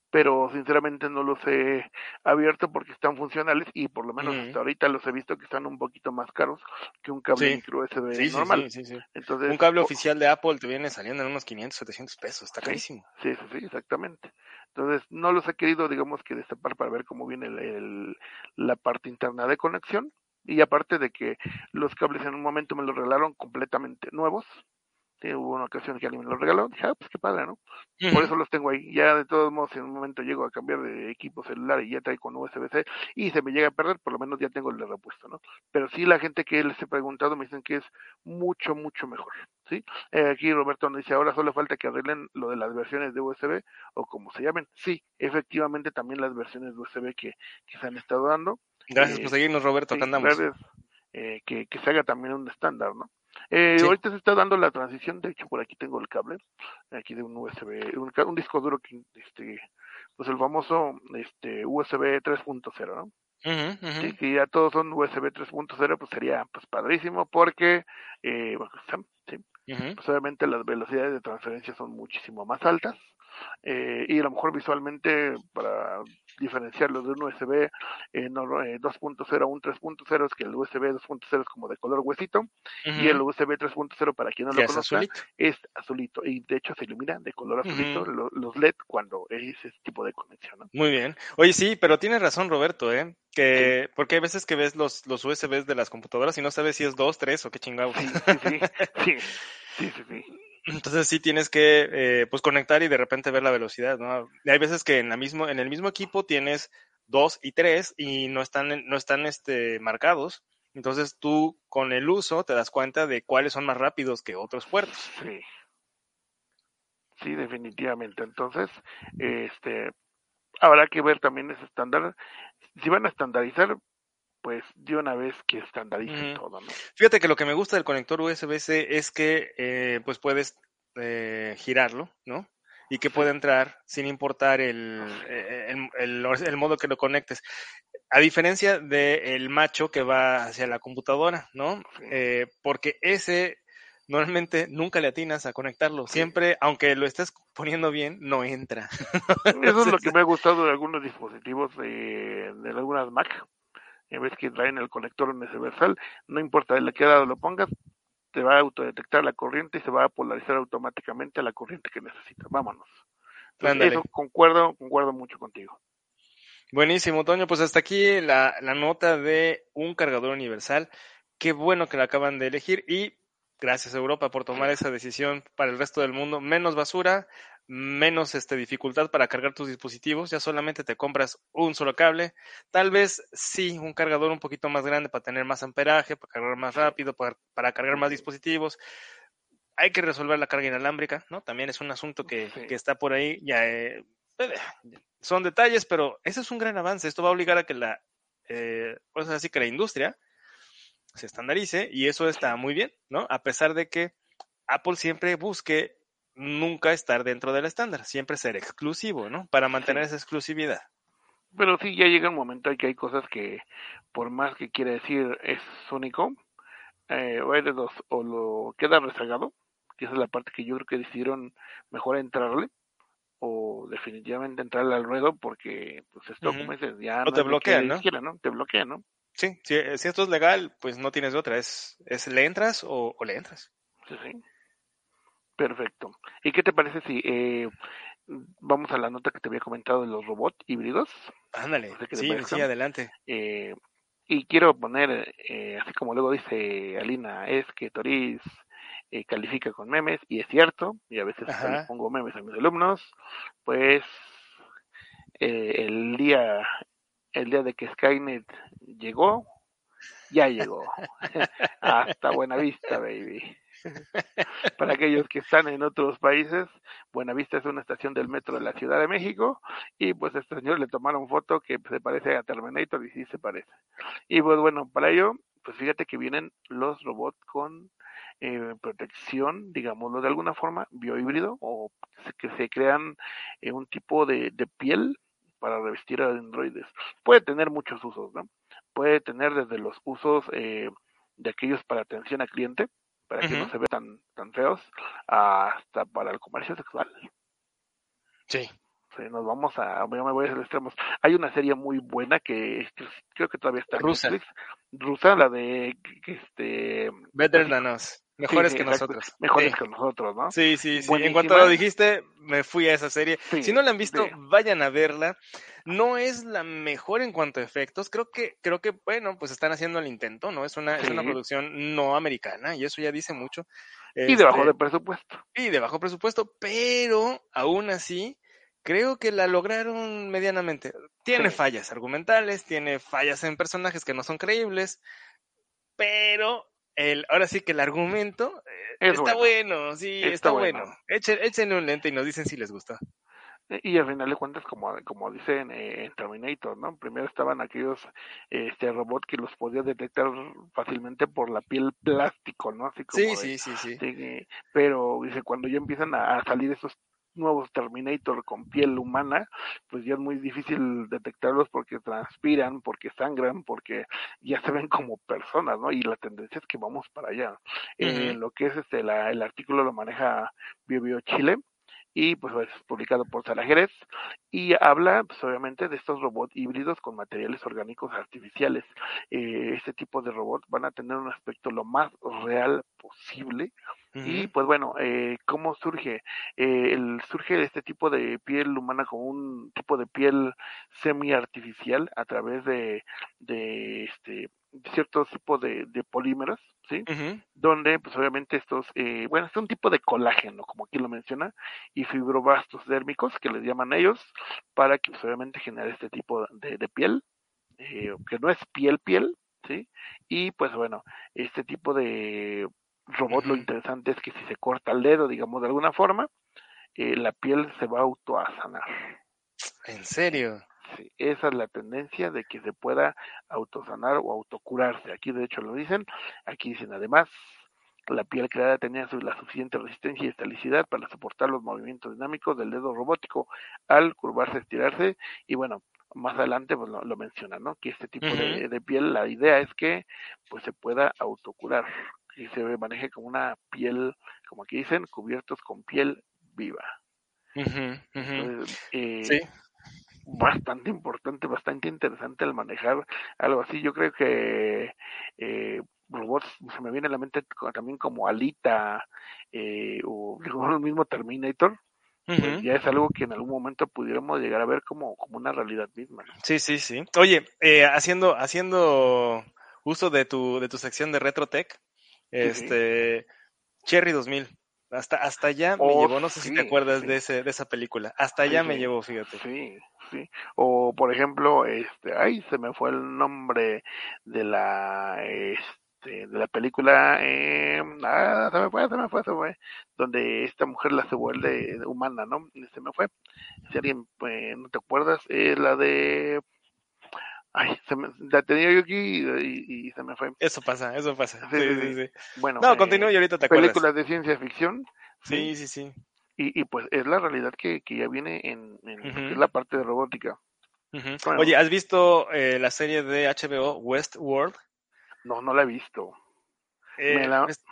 pero sinceramente no los he abierto porque están funcionales y por lo menos hasta ahorita los he visto que están un poquito más caros que un cable micro USB normal. Entonces, un cable oficial de Apple te viene saliendo en unos 500, 700 pesos, está carísimo. Sí, sí, sí, exactamente. Entonces no los he querido, digamos que destapar para ver cómo viene el, la parte interna de conexión. Y aparte de que los cables en un momento me los regalaron completamente nuevos, hubo una ocasión que alguien me lo regaló, dije, ah, pues qué padre, ¿no? Por eso los tengo ahí. Ya de todos modos, en un momento llego a cambiar de equipo celular y ya trae con USB-C y se me llega a perder, por lo menos ya tengo el de repuesto, ¿no? Pero sí, la gente que les he preguntado me dicen que es mucho, mucho mejor, ¿sí? Eh, aquí Roberto nos dice, ahora solo falta que arreglen lo de las versiones de USB o como se llamen. Sí, efectivamente también las versiones de USB que, que se han estado dando. Gracias por eh, seguirnos, Roberto, acá andamos. Gracias. Eh, que, que se haga también un estándar, ¿no? Eh, Ahorita se está dando la transición, de hecho por aquí tengo el cable, aquí de un USB, un, disco duro que, este, pues el famoso este, USB 3.0, ¿no? Sí, que ya todos son USB 3.0, pues sería pues padrísimo porque, eh, bueno, sí, pues obviamente las velocidades de transferencia son muchísimo más altas eh, y a lo mejor visualmente para diferenciarlo de un USB eh, no, 2.0 a un 3.0 es que el USB 2.0 es como de color huesito y el USB 3.0 para quien no lo conozca es azulito y de hecho se ilumina de color azulito los LED cuando es ese tipo de conexión. Muy bien. Oye, sí, pero tienes razón Roberto, ¿eh? Que, porque hay veces que ves los, los USBs de las computadoras y no sabes si es 2, 3 o qué chingados. Sí, sí, sí. sí, sí, sí. Entonces sí tienes que eh, pues conectar y de repente ver la velocidad, ¿no? hay veces que en la mismo, en el mismo equipo tienes dos y tres y no están, no están este, marcados. Entonces tú con el uso te das cuenta de cuáles son más rápidos que otros puertos. Sí. Sí, definitivamente. Entonces, este, habrá que ver también ese estándar. Si van a estandarizar, pues de una vez que estandaricen todo, ¿no? Fíjate que lo que me gusta del conector USB-C es que eh, pues puedes eh, girarlo, ¿no? Y que puede entrar sin importar el, eh, el, el, modo que lo conectes. A diferencia del macho que va hacia la computadora, ¿no? porque ese normalmente nunca le atinas a conectarlo. Siempre, aunque lo estés poniendo bien, no entra. Eso es lo que me ha gustado de algunos dispositivos de, de algunas Mac en vez que traen el conector universal, no importa de la que lado lo pongas, te va a autodetectar la corriente y se va a polarizar automáticamente a la corriente que necesitas. Vámonos. eso concuerdo, concuerdo mucho contigo. Buenísimo, Toño. Pues hasta aquí la, la nota de un cargador universal. Qué bueno que la acaban de elegir y gracias Europa por tomar esa decisión para el resto del mundo. Menos basura, menos este, dificultad para cargar tus dispositivos, ya solamente te compras un solo cable, tal vez sí, un cargador un poquito más grande para tener más amperaje, para cargar más rápido, para, para cargar más dispositivos. Hay que resolver la carga inalámbrica, ¿no? También es un asunto que, que está por ahí, ya eh, son detalles, pero ese es un gran avance. Esto va a obligar a que la, eh, pues así que la industria se estandarice y eso está muy bien, ¿no? A pesar de que Apple siempre busque nunca estar dentro del estándar, siempre ser exclusivo, ¿no? Para mantener esa exclusividad. Pero sí, ya llega un momento en que hay cosas que, por más que quiera decir es único, eh, o de dos, o lo queda rezagado, que esa es la parte que yo creo que decidieron mejor entrarle, o definitivamente entrarle al ruedo porque pues esto como dices ya no te bloquean ¿no? ¿no? te bloquean no sí si, si, esto es legal pues no tienes otra es es le entras o, o le entras sí sí Perfecto. ¿Y qué te parece si eh, vamos a la nota que te había comentado de los robots híbridos? Ándale, sí, sí, adelante. Eh, y quiero poner, eh, así como luego dice Alina, es que Toris eh, califica con memes, y es cierto, y a veces pongo memes a mis alumnos, pues eh, el día el día de que Skynet llegó, ya llegó. Hasta buena vista, baby. Para aquellos que están en otros países, Buenavista es una estación del metro de la Ciudad de México y pues a este señor le tomaron foto que se parece a Terminator y sí se parece. Y pues bueno, para ello, pues fíjate que vienen los robots con eh, protección, digámoslo de alguna forma, biohíbrido o que se crean eh, un tipo de, piel para revestir a androides. Puede tener muchos usos, ¿no? Puede tener desde los usos eh, de aquellos para atención al cliente, para que no se vean tan, tan feos, hasta para el comercio sexual. Sí. nos vamos a, me voy a los extremos. Hay una serie muy buena que, creo que todavía está en rusa. Netflix, rusa, la de este Better Than Us. Mejores que nosotros. Mejores que nosotros, ¿no? Sí, sí, sí. En cuanto lo dijiste, me fui a esa serie. si no la han visto, vayan a verla. No es la mejor en cuanto a efectos. Creo que, creo que, bueno, pues están haciendo el intento, ¿no? Es una, es una producción no americana y eso ya dice mucho. y de bajo de este, presupuesto. Y de bajo presupuesto, pero aún así, creo que la lograron medianamente. Tiene fallas argumentales, tiene fallas en personajes que no son creíbles, pero el, ahora sí que el argumento eh, está bueno. sí, está, bueno. Echen, un lente y nos dicen si les gusta. Y al final de cuentas, como, como dicen eh, en Terminator, ¿no? Primero estaban aquellos este robots que los podía detectar fácilmente por la piel plástico, ¿no? Así como sí, sí, sí, sí, Pero dice, cuando ya empiezan a, a salir esos nuevos Terminator con piel humana, pues ya es muy difícil detectarlos porque transpiran, porque sangran, porque ya se ven como personas, ¿no? Y la tendencia es que vamos para allá. Eh, lo que es este, la, el artículo lo maneja BioBio Chile y pues es publicado por Sara Jerez y habla pues obviamente de estos robots híbridos con materiales orgánicos artificiales. Eh, este tipo de robots van a tener un aspecto lo más real posible y pues bueno, eh, ¿cómo surge? Eh, el, surge este tipo de piel humana como un tipo de piel semi-artificial a través de, de este ciertos tipos de, de polímeros ¿sí? Donde, pues obviamente estos, eh, bueno, es un tipo de colágeno, como aquí lo menciona, y fibroblastos dérmicos, que les llaman ellos, para que, pues obviamente, genere este tipo de, de piel, eh, que no es piel, piel, ¿sí? Y, pues bueno, este tipo de robot, lo interesante es que si se corta el dedo, digamos, de alguna forma, eh, la piel se va a autosanar. ¿En serio? Sí, esa es la tendencia de que se pueda autosanar o autocurarse. Aquí de hecho lo dicen, aquí dicen además, la piel creada tenía la suficiente resistencia y estabilidad para soportar los movimientos dinámicos del dedo robótico al curvarse, estirarse y bueno, más adelante pues lo, menciona, ¿no? Que este tipo de, de, piel, la idea es que pues se pueda autocurar y se maneje como una piel, como aquí dicen, cubiertos con piel viva. Eh, sí. Bastante importante, bastante interesante el manejar algo así. Yo creo que eh, robots se me viene a la mente también como Alita eh, o el mismo Terminator. Pues ya es algo que en algún momento pudiéramos llegar a ver como, como una realidad misma. Sí, sí, sí. Oye, eh, haciendo, haciendo uso de tu, de tu sección de RetroTech, este, Cherry 2000, hasta, hasta allá me oh, llevó, no sé si te acuerdas de, ese, de esa película, hasta allá me llevó, fíjate. Sí, sí. O por ejemplo, este, ay, se me fue el nombre de la, este, de la película, eh, ah, se me fue, se me fue, se me fue, donde esta mujer la se vuelve humana, ¿no? Se me fue. Si alguien eh, no te acuerdas, es la de Ay, se me, la tenía yo aquí y, se me fue. Eso pasa, eso pasa. Sí, sí, sí. Bueno, no, continúo y ahorita te acuerdas. Películas de ciencia ficción. Sí, sí, sí. Y, y pues es la realidad que, que ya viene en, en la parte de robótica. Oye, ¿has visto eh, la serie de HBO Westworld? No, no la he visto. Eh,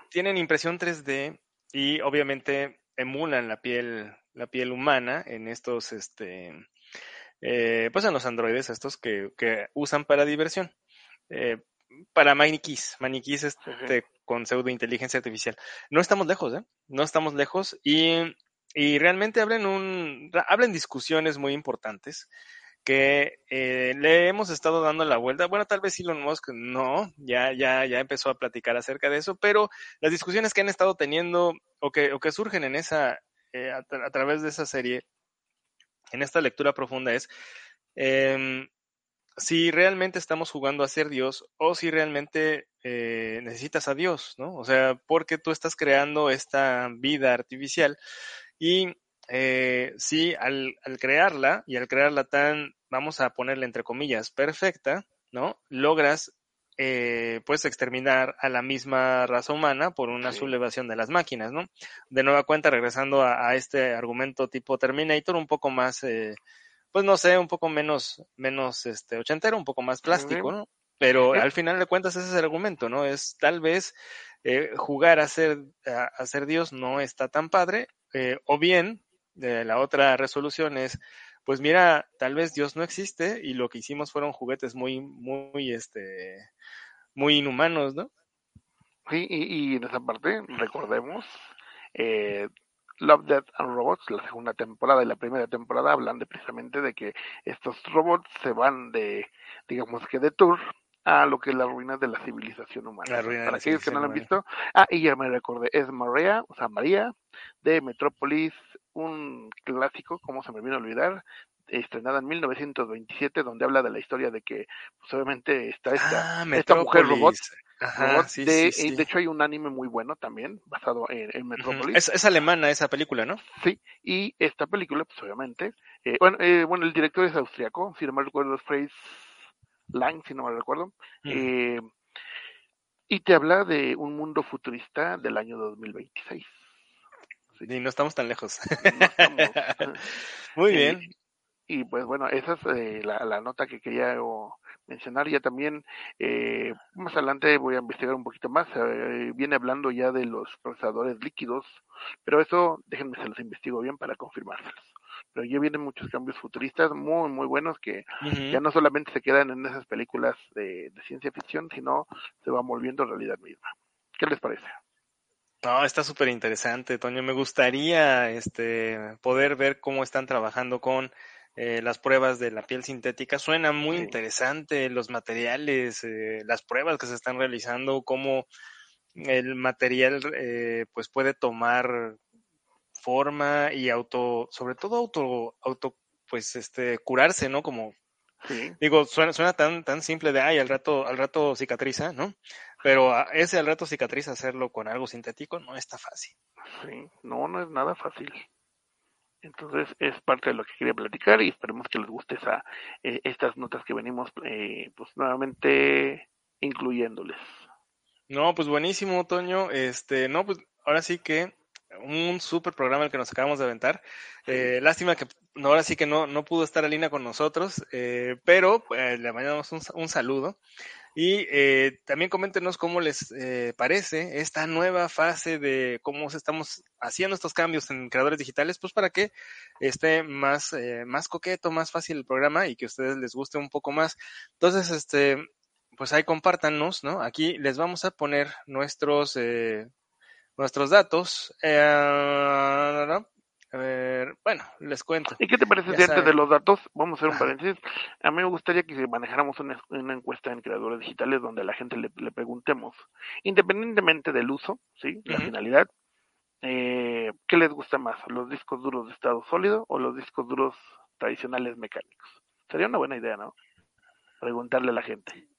tienen impresión 3D y obviamente emulan la piel, la piel humana en estos, este, eh, pues en los androides estos que, que usan para diversión. Eh, para maniquís, maniquís este, con pseudo inteligencia artificial. No estamos lejos, ¿eh? No estamos lejos y, y realmente hablen un, hablen discusiones muy importantes que eh, le hemos estado dando la vuelta. Bueno, tal vez Elon Musk no, ya, ya, ya empezó a platicar acerca de eso, pero las discusiones que han estado teniendo o que, o que surgen en esa, eh, a, a, través de esa serie, en esta lectura profunda es eh, si realmente estamos jugando a ser Dios o si realmente eh, necesitas a Dios, ¿no? O sea, porque tú estás creando esta vida artificial y eh, si al, al, crearla y al crearla tan, vamos a ponerle entre comillas, perfecta, ¿no? Logras eh, pues exterminar a la misma raza humana por una sí. sublevación de las máquinas, ¿no? De nueva cuenta, regresando a, a este argumento tipo Terminator, un poco más, eh, pues no sé, un poco menos, menos este ochentero, un poco más plástico, ¿no? Pero al final de cuentas ese es el argumento, ¿no? Es tal vez eh, jugar a ser, a, a, ser Dios no está tan padre, eh, o bien la otra resolución es pues mira, tal vez Dios no existe y lo que hicimos fueron juguetes muy, muy, este, muy inhumanos, ¿no? Sí, y, y en esa parte, recordemos, eh, Love, Death and Robots, la segunda temporada y la primera temporada hablan de precisamente de que estos robots se van de, digamos que de tour a lo que es la ruina de la civilización humana. La ruina Para aquellos que no lo han visto, ah, y ya me recordé, es María, o sea, María, de Metrópolis, un clásico, como se me vino a olvidar, estrenada en 1927, donde habla de la historia de que, pues obviamente, está esta, ah, esta mujer robot. Ajá, robot sí, de, sí, sí. de hecho, hay un anime muy bueno también, basado en, en Metrópolis. Uh -huh. es, es, alemana esa película, ¿no? Sí, y esta película, pues obviamente, eh, bueno, eh, bueno, el director es austriaco, si no me recuerdo, Fritz Lang, si no me recuerdo. Uh -huh. eh, y te habla de un mundo futurista del año 2026. Sí. Y no estamos tan lejos. No estamos. Muy bien. Y, y, pues bueno, esa es eh, la, la, nota que quería oh, mencionar. Ya también, eh, más adelante voy a investigar un poquito más. Eh, viene hablando ya de los procesadores líquidos, pero eso déjenme se los investigo bien para confirmárselos. Pero ya vienen muchos cambios futuristas muy, muy buenos que uh -huh. ya no solamente se quedan en esas películas de, de ciencia ficción, sino se van volviendo realidad misma. ¿Qué les parece? No, está súper interesante, Toño. Me gustaría este, poder ver cómo están trabajando con eh, las pruebas de la piel sintética. Suena muy sí. interesante los materiales, eh, las pruebas que se están realizando, cómo, el material eh, pues puede tomar forma y auto, sobre todo auto, auto, pues este, curarse, ¿no? Como, digo, suena, suena tan, tan simple de, ay, al rato, al rato cicatriza, ¿no? Pero ese al rato cicatriza hacerlo con algo sintético no está fácil. Sí, no, no es nada fácil. Entonces es parte de lo que quería platicar y esperemos que les guste esa, eh, estas notas que venimos eh, pues nuevamente incluyéndoles. No, pues buenísimo, Toño. Este, no, pues ahora sí que un súper programa el que nos acabamos de aventar. Eh, lástima que ahora sí que no, no pudo estar Alina con nosotros, eh, pero eh, le mandamos un, un, saludo. Y eh, también coméntenos cómo les eh, parece esta nueva fase de cómo estamos haciendo estos cambios en creadores digitales, pues para que esté más, eh, más coqueto, más fácil el programa y que a ustedes les guste un poco más. Entonces, este, pues ahí compártanos, ¿no? Aquí les vamos a poner nuestros, eh, nuestros datos. Eh, a ver, bueno, les cuento. ¿Y qué te parece si antes de los datos, vamos a hacer un paréntesis? A mí me gustaría que manejáramos una, una encuesta en creadores digitales donde a la gente le, le preguntemos, independientemente del uso, ¿sí? La uh -huh. finalidad, eh, ¿qué les gusta más? ¿Los discos duros de estado sólido o los discos duros tradicionales mecánicos? Sería una buena idea, ¿no? Preguntarle a la gente.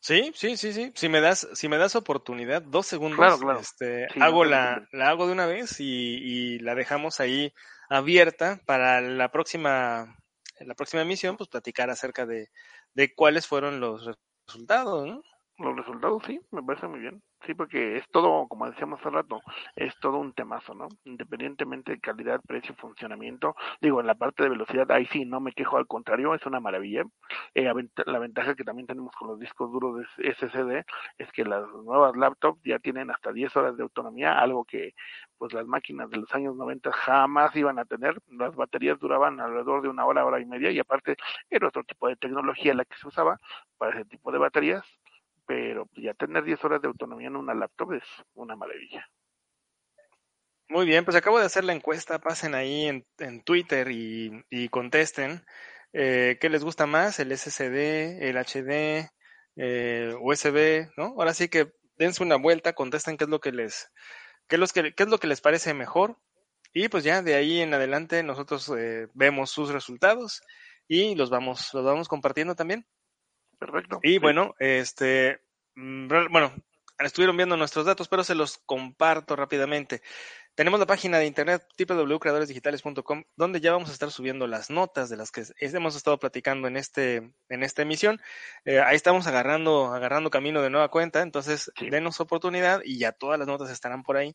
Sí, sí, sí, sí. Si me das, si me das oportunidad, dos segundos, claro, claro. este, sí, hago no la, la hago de una vez y, y, la dejamos ahí abierta para la próxima, la próxima emisión, pues platicar acerca de, de cuáles fueron los resultados, ¿no? Los resultados, sí, me parece muy bien. Sí, porque es todo, como decíamos hace rato, es todo un temazo, ¿no? Independientemente de calidad, precio, funcionamiento. Digo, en la parte de velocidad, ahí sí, no me quejo, al contrario, es una maravilla. Eh, la ventaja que también tenemos con los discos duros de SSD es que las nuevas laptops ya tienen hasta 10 horas de autonomía, algo que pues las máquinas de los años 90 jamás iban a tener. Las baterías duraban alrededor de una hora, hora y media, y aparte era otro tipo de tecnología la que se usaba para ese tipo de baterías pero ya tener 10 horas de autonomía en una laptop es una maravilla. Muy bien, pues acabo de hacer la encuesta, pasen ahí en, en Twitter y, y contesten eh, qué les gusta más, el SSD, el HD, eh, USB, ¿no? Ahora sí que dense una vuelta, contesten qué es lo que les, qué es lo que, qué es lo que les parece mejor y pues ya de ahí en adelante nosotros eh, vemos sus resultados y los vamos, los vamos compartiendo también. Perfecto. Y sí. bueno, este, mm, bueno, estuvieron viendo nuestros datos, pero se los comparto rápidamente. Tenemos la página de internet www.creadoresdigitales.com donde ya vamos a estar subiendo las notas de las que hemos estado platicando en este en esta emisión. Eh, ahí estamos agarrando agarrando camino de nueva cuenta, entonces sí. denos oportunidad y ya todas las notas estarán por ahí.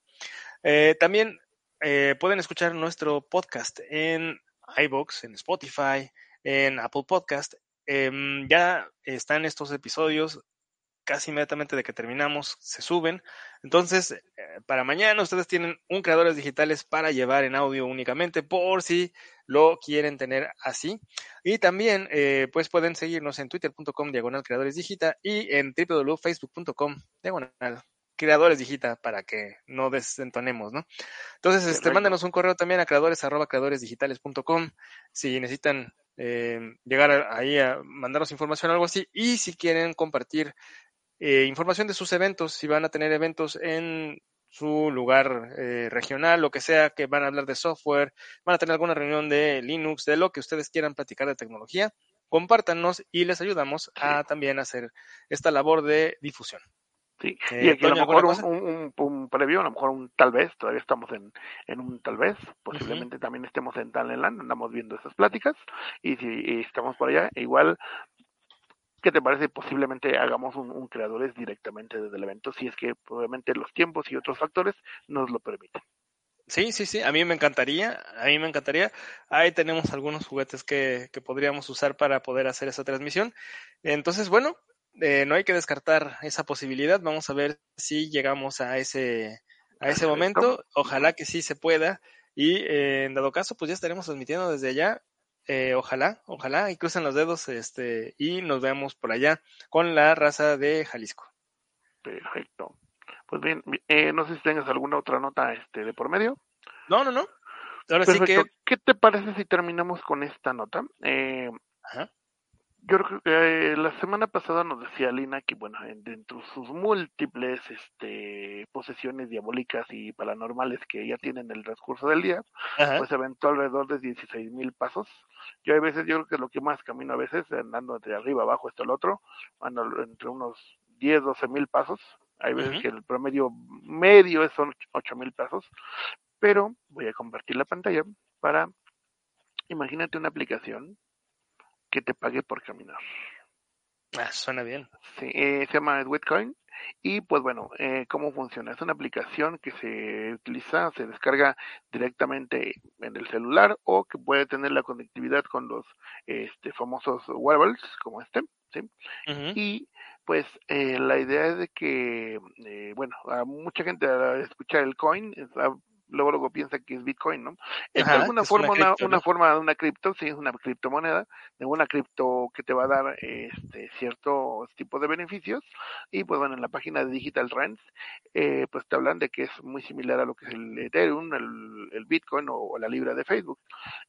Eh, también eh, pueden escuchar nuestro podcast en iBox, en Spotify, en Apple Podcast eh, ya están estos episodios casi inmediatamente de que terminamos, se suben. Entonces, eh, para mañana ustedes tienen un creadores digitales para llevar en audio únicamente por si lo quieren tener así. Y también, eh, pues pueden seguirnos en twitter.com diagonal creadores digita y en www.facebook.com diagonal creadores digita para que no desentonemos, ¿no? Entonces, este, mándenos un correo también a creadores arroba creadoresdigitales.com si necesitan eh, llegar a, ahí a mandarnos información o algo así. Y si quieren compartir eh, información de sus eventos, si van a tener eventos en su lugar eh, regional, lo que sea, que van a hablar de software, van a tener alguna reunión de Linux, de lo que ustedes quieran platicar de tecnología, compártanos y les ayudamos a también hacer esta labor de difusión. Sí, eh, y aquí Toño, a lo mejor un, un, un, previo, a lo mejor un tal vez, todavía estamos en, en un tal vez, posiblemente uh -huh. también estemos en Talentland, andamos viendo esas pláticas, y si estamos por allá, igual, ¿qué te parece? Posiblemente hagamos un, un creadores directamente desde el evento, si es que obviamente los tiempos y otros factores nos lo permiten. Sí, sí, sí, a mí me encantaría, a mí me encantaría. Ahí tenemos algunos juguetes que, que podríamos usar para poder hacer esa transmisión. Entonces, bueno, eh, no hay que descartar esa posibilidad. Vamos a ver si llegamos a ese, a ese momento. Ojalá que sí se pueda. Y eh, en dado caso, pues ya estaremos transmitiendo desde allá. Eh, ojalá, ojalá, y crucen los dedos este, y nos veamos por allá con la raza de Jalisco. Perfecto. Pues bien, eh, no sé si tengas alguna otra nota este, de por medio. No, no, no. Ahora Perfecto. sí que. ¿Qué te parece si terminamos con esta nota? Eh, Ajá Yo creo que eh, la semana pasada nos decía Lina que, bueno, dentro de sus múltiples este, posesiones diabólicas y paranormales que ya tienen en el transcurso del día, pues se aventó alrededor de 16 mil pasos. Yo a veces, yo creo que lo que más camino a veces, andando entre arriba, abajo, esto, el otro, ando entre unos 10, 12 mil pasos. Hay veces que el promedio medio son 8 mil pasos. Pero voy a compartir la pantalla para, imagínate una aplicación que te pague por caminar. Ah, suena bien. Sí, eh, se llama Bitcoin. Y pues bueno, eh, ¿cómo funciona? Es una aplicación que se utiliza, se descarga directamente en el celular o que puede tener la conectividad con los este, famosos wearables como este. ¿sí? Y pues eh, la idea es de que, eh, bueno, a mucha gente al escuchar el coin, luego luego piensa que es Bitcoin, ¿no? Es de alguna forma una, una, forma de una cripto, sí, es una criptomoneda, de una cripto que te va a dar este ciertos tipos de beneficios y pues bueno, en la página de Digital Trends eh, pues te hablan de que es muy similar a lo que es el Ethereum, el, el Bitcoin o, la Libra de Facebook.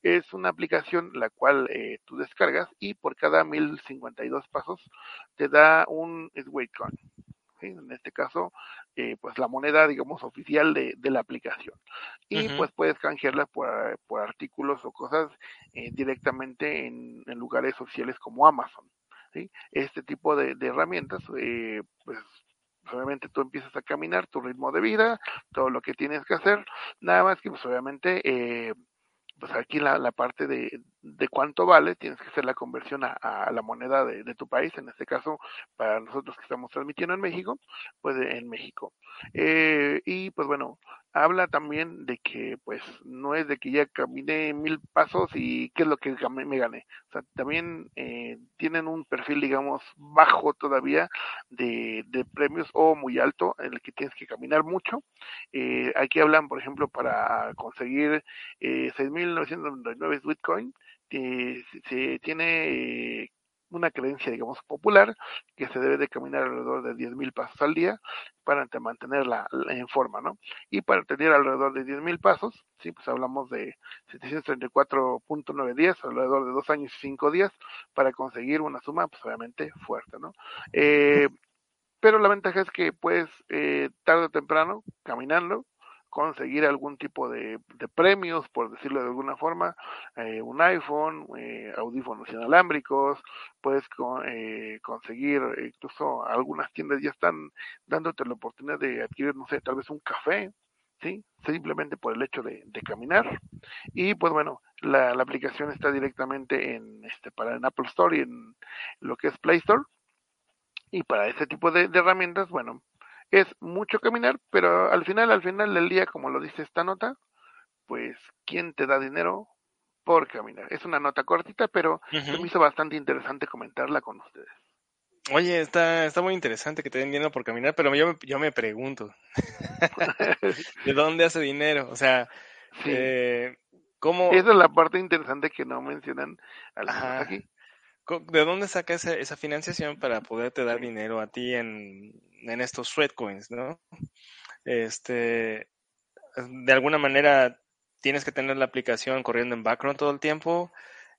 Es una aplicación la cual eh, tú descargas y por cada 1052 pasos te da un En este caso, eh, pues la moneda, digamos, oficial de, de la aplicación. Y pues puedes canjearla por, por, artículos o cosas eh, directamente en, en, lugares oficiales como Amazon. ¿sí? Este tipo de, de herramientas, eh, pues obviamente tú empiezas a caminar tu ritmo de vida, todo lo que tienes que hacer, nada más que pues obviamente eh, pues aquí la, la parte de, de, cuánto vale, tienes que hacer la conversión a, la moneda de, de, tu país, en este caso, para nosotros que estamos transmitiendo en México, pues en México. Eh, y pues bueno, habla también de que pues no es de que ya caminé mil pasos y qué es lo que me gané. O sea, también eh, tienen un perfil, digamos, bajo todavía de, de, premios o muy alto en el que tienes que caminar mucho. Eh, aquí hablan, por ejemplo, para conseguir eh, 6.999 Bitcoin, eh, se tiene una creencia, digamos, popular, que se debe de caminar alrededor de 10.000 pasos al día para mantenerla en forma, ¿no? Y para tener alrededor de 10.000 pasos, sí, pues hablamos de 734.9 días, alrededor de dos años y cinco días, para conseguir una suma, pues obviamente fuerte, ¿no? Eh, pero la ventaja es que, pues, eh, tarde o temprano, caminando, conseguir algún tipo de, premios, por decirlo de alguna forma, eh, un iPhone, eh, audífonos inalámbricos, puedes eh, conseguir, incluso algunas tiendas ya están dándote la oportunidad de adquirir, no sé, tal vez un café, ¿sí? Simplemente por el hecho de, caminar. Y pues bueno, la, aplicación está directamente en, este, para en Apple Store y en lo que es Play Store. Y para ese tipo de herramientas, bueno, es mucho caminar, pero al final, al final del día, como lo dice esta nota, pues, ¿quién te da dinero por caminar? Es una nota cortita, pero uh -huh. se me hizo bastante interesante comentarla con ustedes. Oye, está, está muy interesante que te den dinero por caminar, pero yo, yo me pregunto, ¿de dónde hace dinero? O sea, sí. eh, ¿cómo? Esa es la parte interesante que no mencionan aquí. ¿De dónde saca esa, esa, financiación para poderte dar dinero a ti en, en estos coins, no? Este, de alguna manera tienes que tener la aplicación corriendo en background todo el tiempo.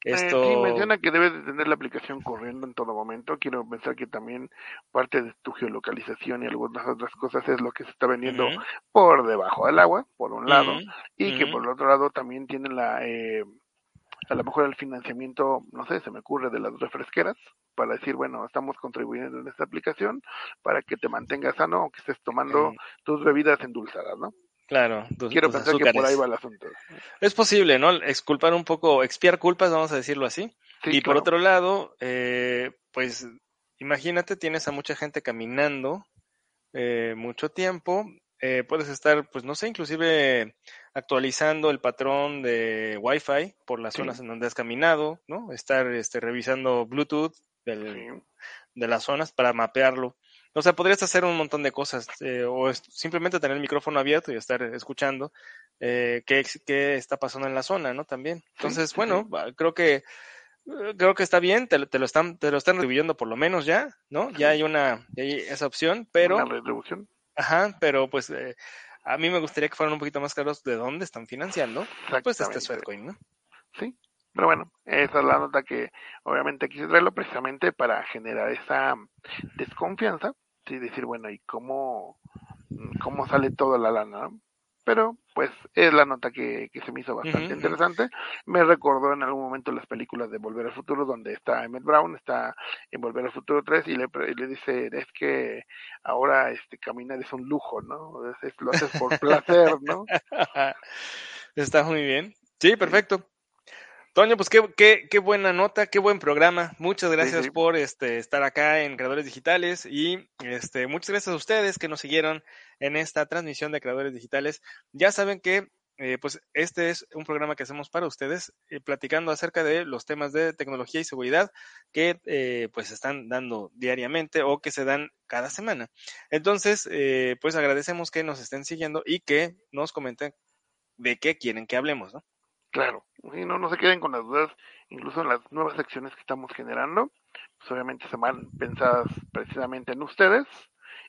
Esto... Eh, sí, menciona que debes de tener la aplicación corriendo en todo momento. Quiero pensar que también parte de tu geolocalización y algunas otras cosas es lo que se está vendiendo uh -huh. por debajo del agua, por un lado, uh -huh. y uh -huh. que por el otro lado también tienen la... Eh, a lo mejor el financiamiento, no sé, se me ocurre de las refresqueras, para decir, bueno, estamos contribuyendo en esta aplicación para que te mantengas sano o que estés tomando tus bebidas endulzadas, ¿no? Claro. Tus, Quiero tus pensar azúcares. que por ahí va el asunto. Es posible, ¿no? Exculpar un poco, expiar culpas, vamos a decirlo así. Sí, y claro. por otro lado, eh, pues imagínate, tienes a mucha gente caminando eh, mucho tiempo eh, puedes estar, pues no sé, inclusive actualizando el patrón de Wi-Fi por las sí. zonas en donde has caminado, ¿no? Estar este, revisando Bluetooth del, de las zonas para mapearlo. O sea, podrías hacer un montón de cosas eh, o simplemente tener el micrófono abierto y estar escuchando eh, qué, qué, está pasando en la zona, ¿no? También. Entonces, bueno, creo que creo que está bien, te, te, lo están te lo están retribuyendo por lo menos ya, ¿no? Ya hay una ya hay esa opción, pero una retribución Ajá, pero pues eh, a mí me gustaría que fueran un poquito más claros de dónde están financiando pues este Sweatcoin, ¿no? Sí, Pero bueno, esa es la nota que obviamente quise traerlo precisamente para generar esa desconfianza, y decir, bueno, ¿y cómo, cómo sale toda la lana? Pero pues es la nota que, que se me hizo bastante interesante. Me recordó en algún momento las películas de Volver al Futuro, donde está Emmett Brown, está en Volver al Futuro 3 y le, le dice, es que ahora este caminar es un lujo, ¿no? Es, lo haces por placer, ¿no? está muy bien. Sí, perfecto. Toño, pues qué, qué, qué, buena nota, qué buen programa. Muchas gracias por este, estar acá en Creadores Digitales y este, muchas gracias a ustedes que nos siguieron en esta transmisión de Creadores Digitales. Ya saben que eh, pues este es un programa que hacemos para ustedes, eh, platicando acerca de los temas de tecnología y seguridad que eh, pues están dando diariamente o que se dan cada semana. Entonces, pues agradecemos que nos estén siguiendo y que nos comenten de qué quieren que hablemos, ¿no? Claro, no, no se queden con las dudas, incluso en las nuevas secciones que estamos generando, pues obviamente se van pensadas precisamente en ustedes,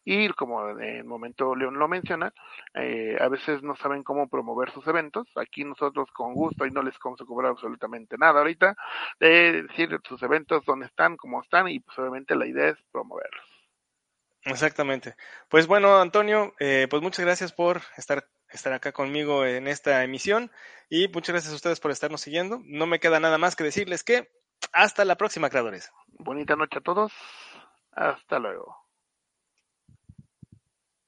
y como en el momento León lo menciona, eh, a veces no saben cómo promover sus eventos. Aquí nosotros con gusto y no les vamos a cobrar absolutamente nada ahorita, de decir sus eventos dónde están, cómo están y pues obviamente la idea es promoverlos. Exactamente. Pues bueno, Antonio, eh, pues muchas gracias por estar estar acá conmigo en esta emisión y muchas gracias a ustedes por estarnos siguiendo. No me queda nada más que decirles que hasta la próxima, creadores. Bonita noche a todos. Hasta luego.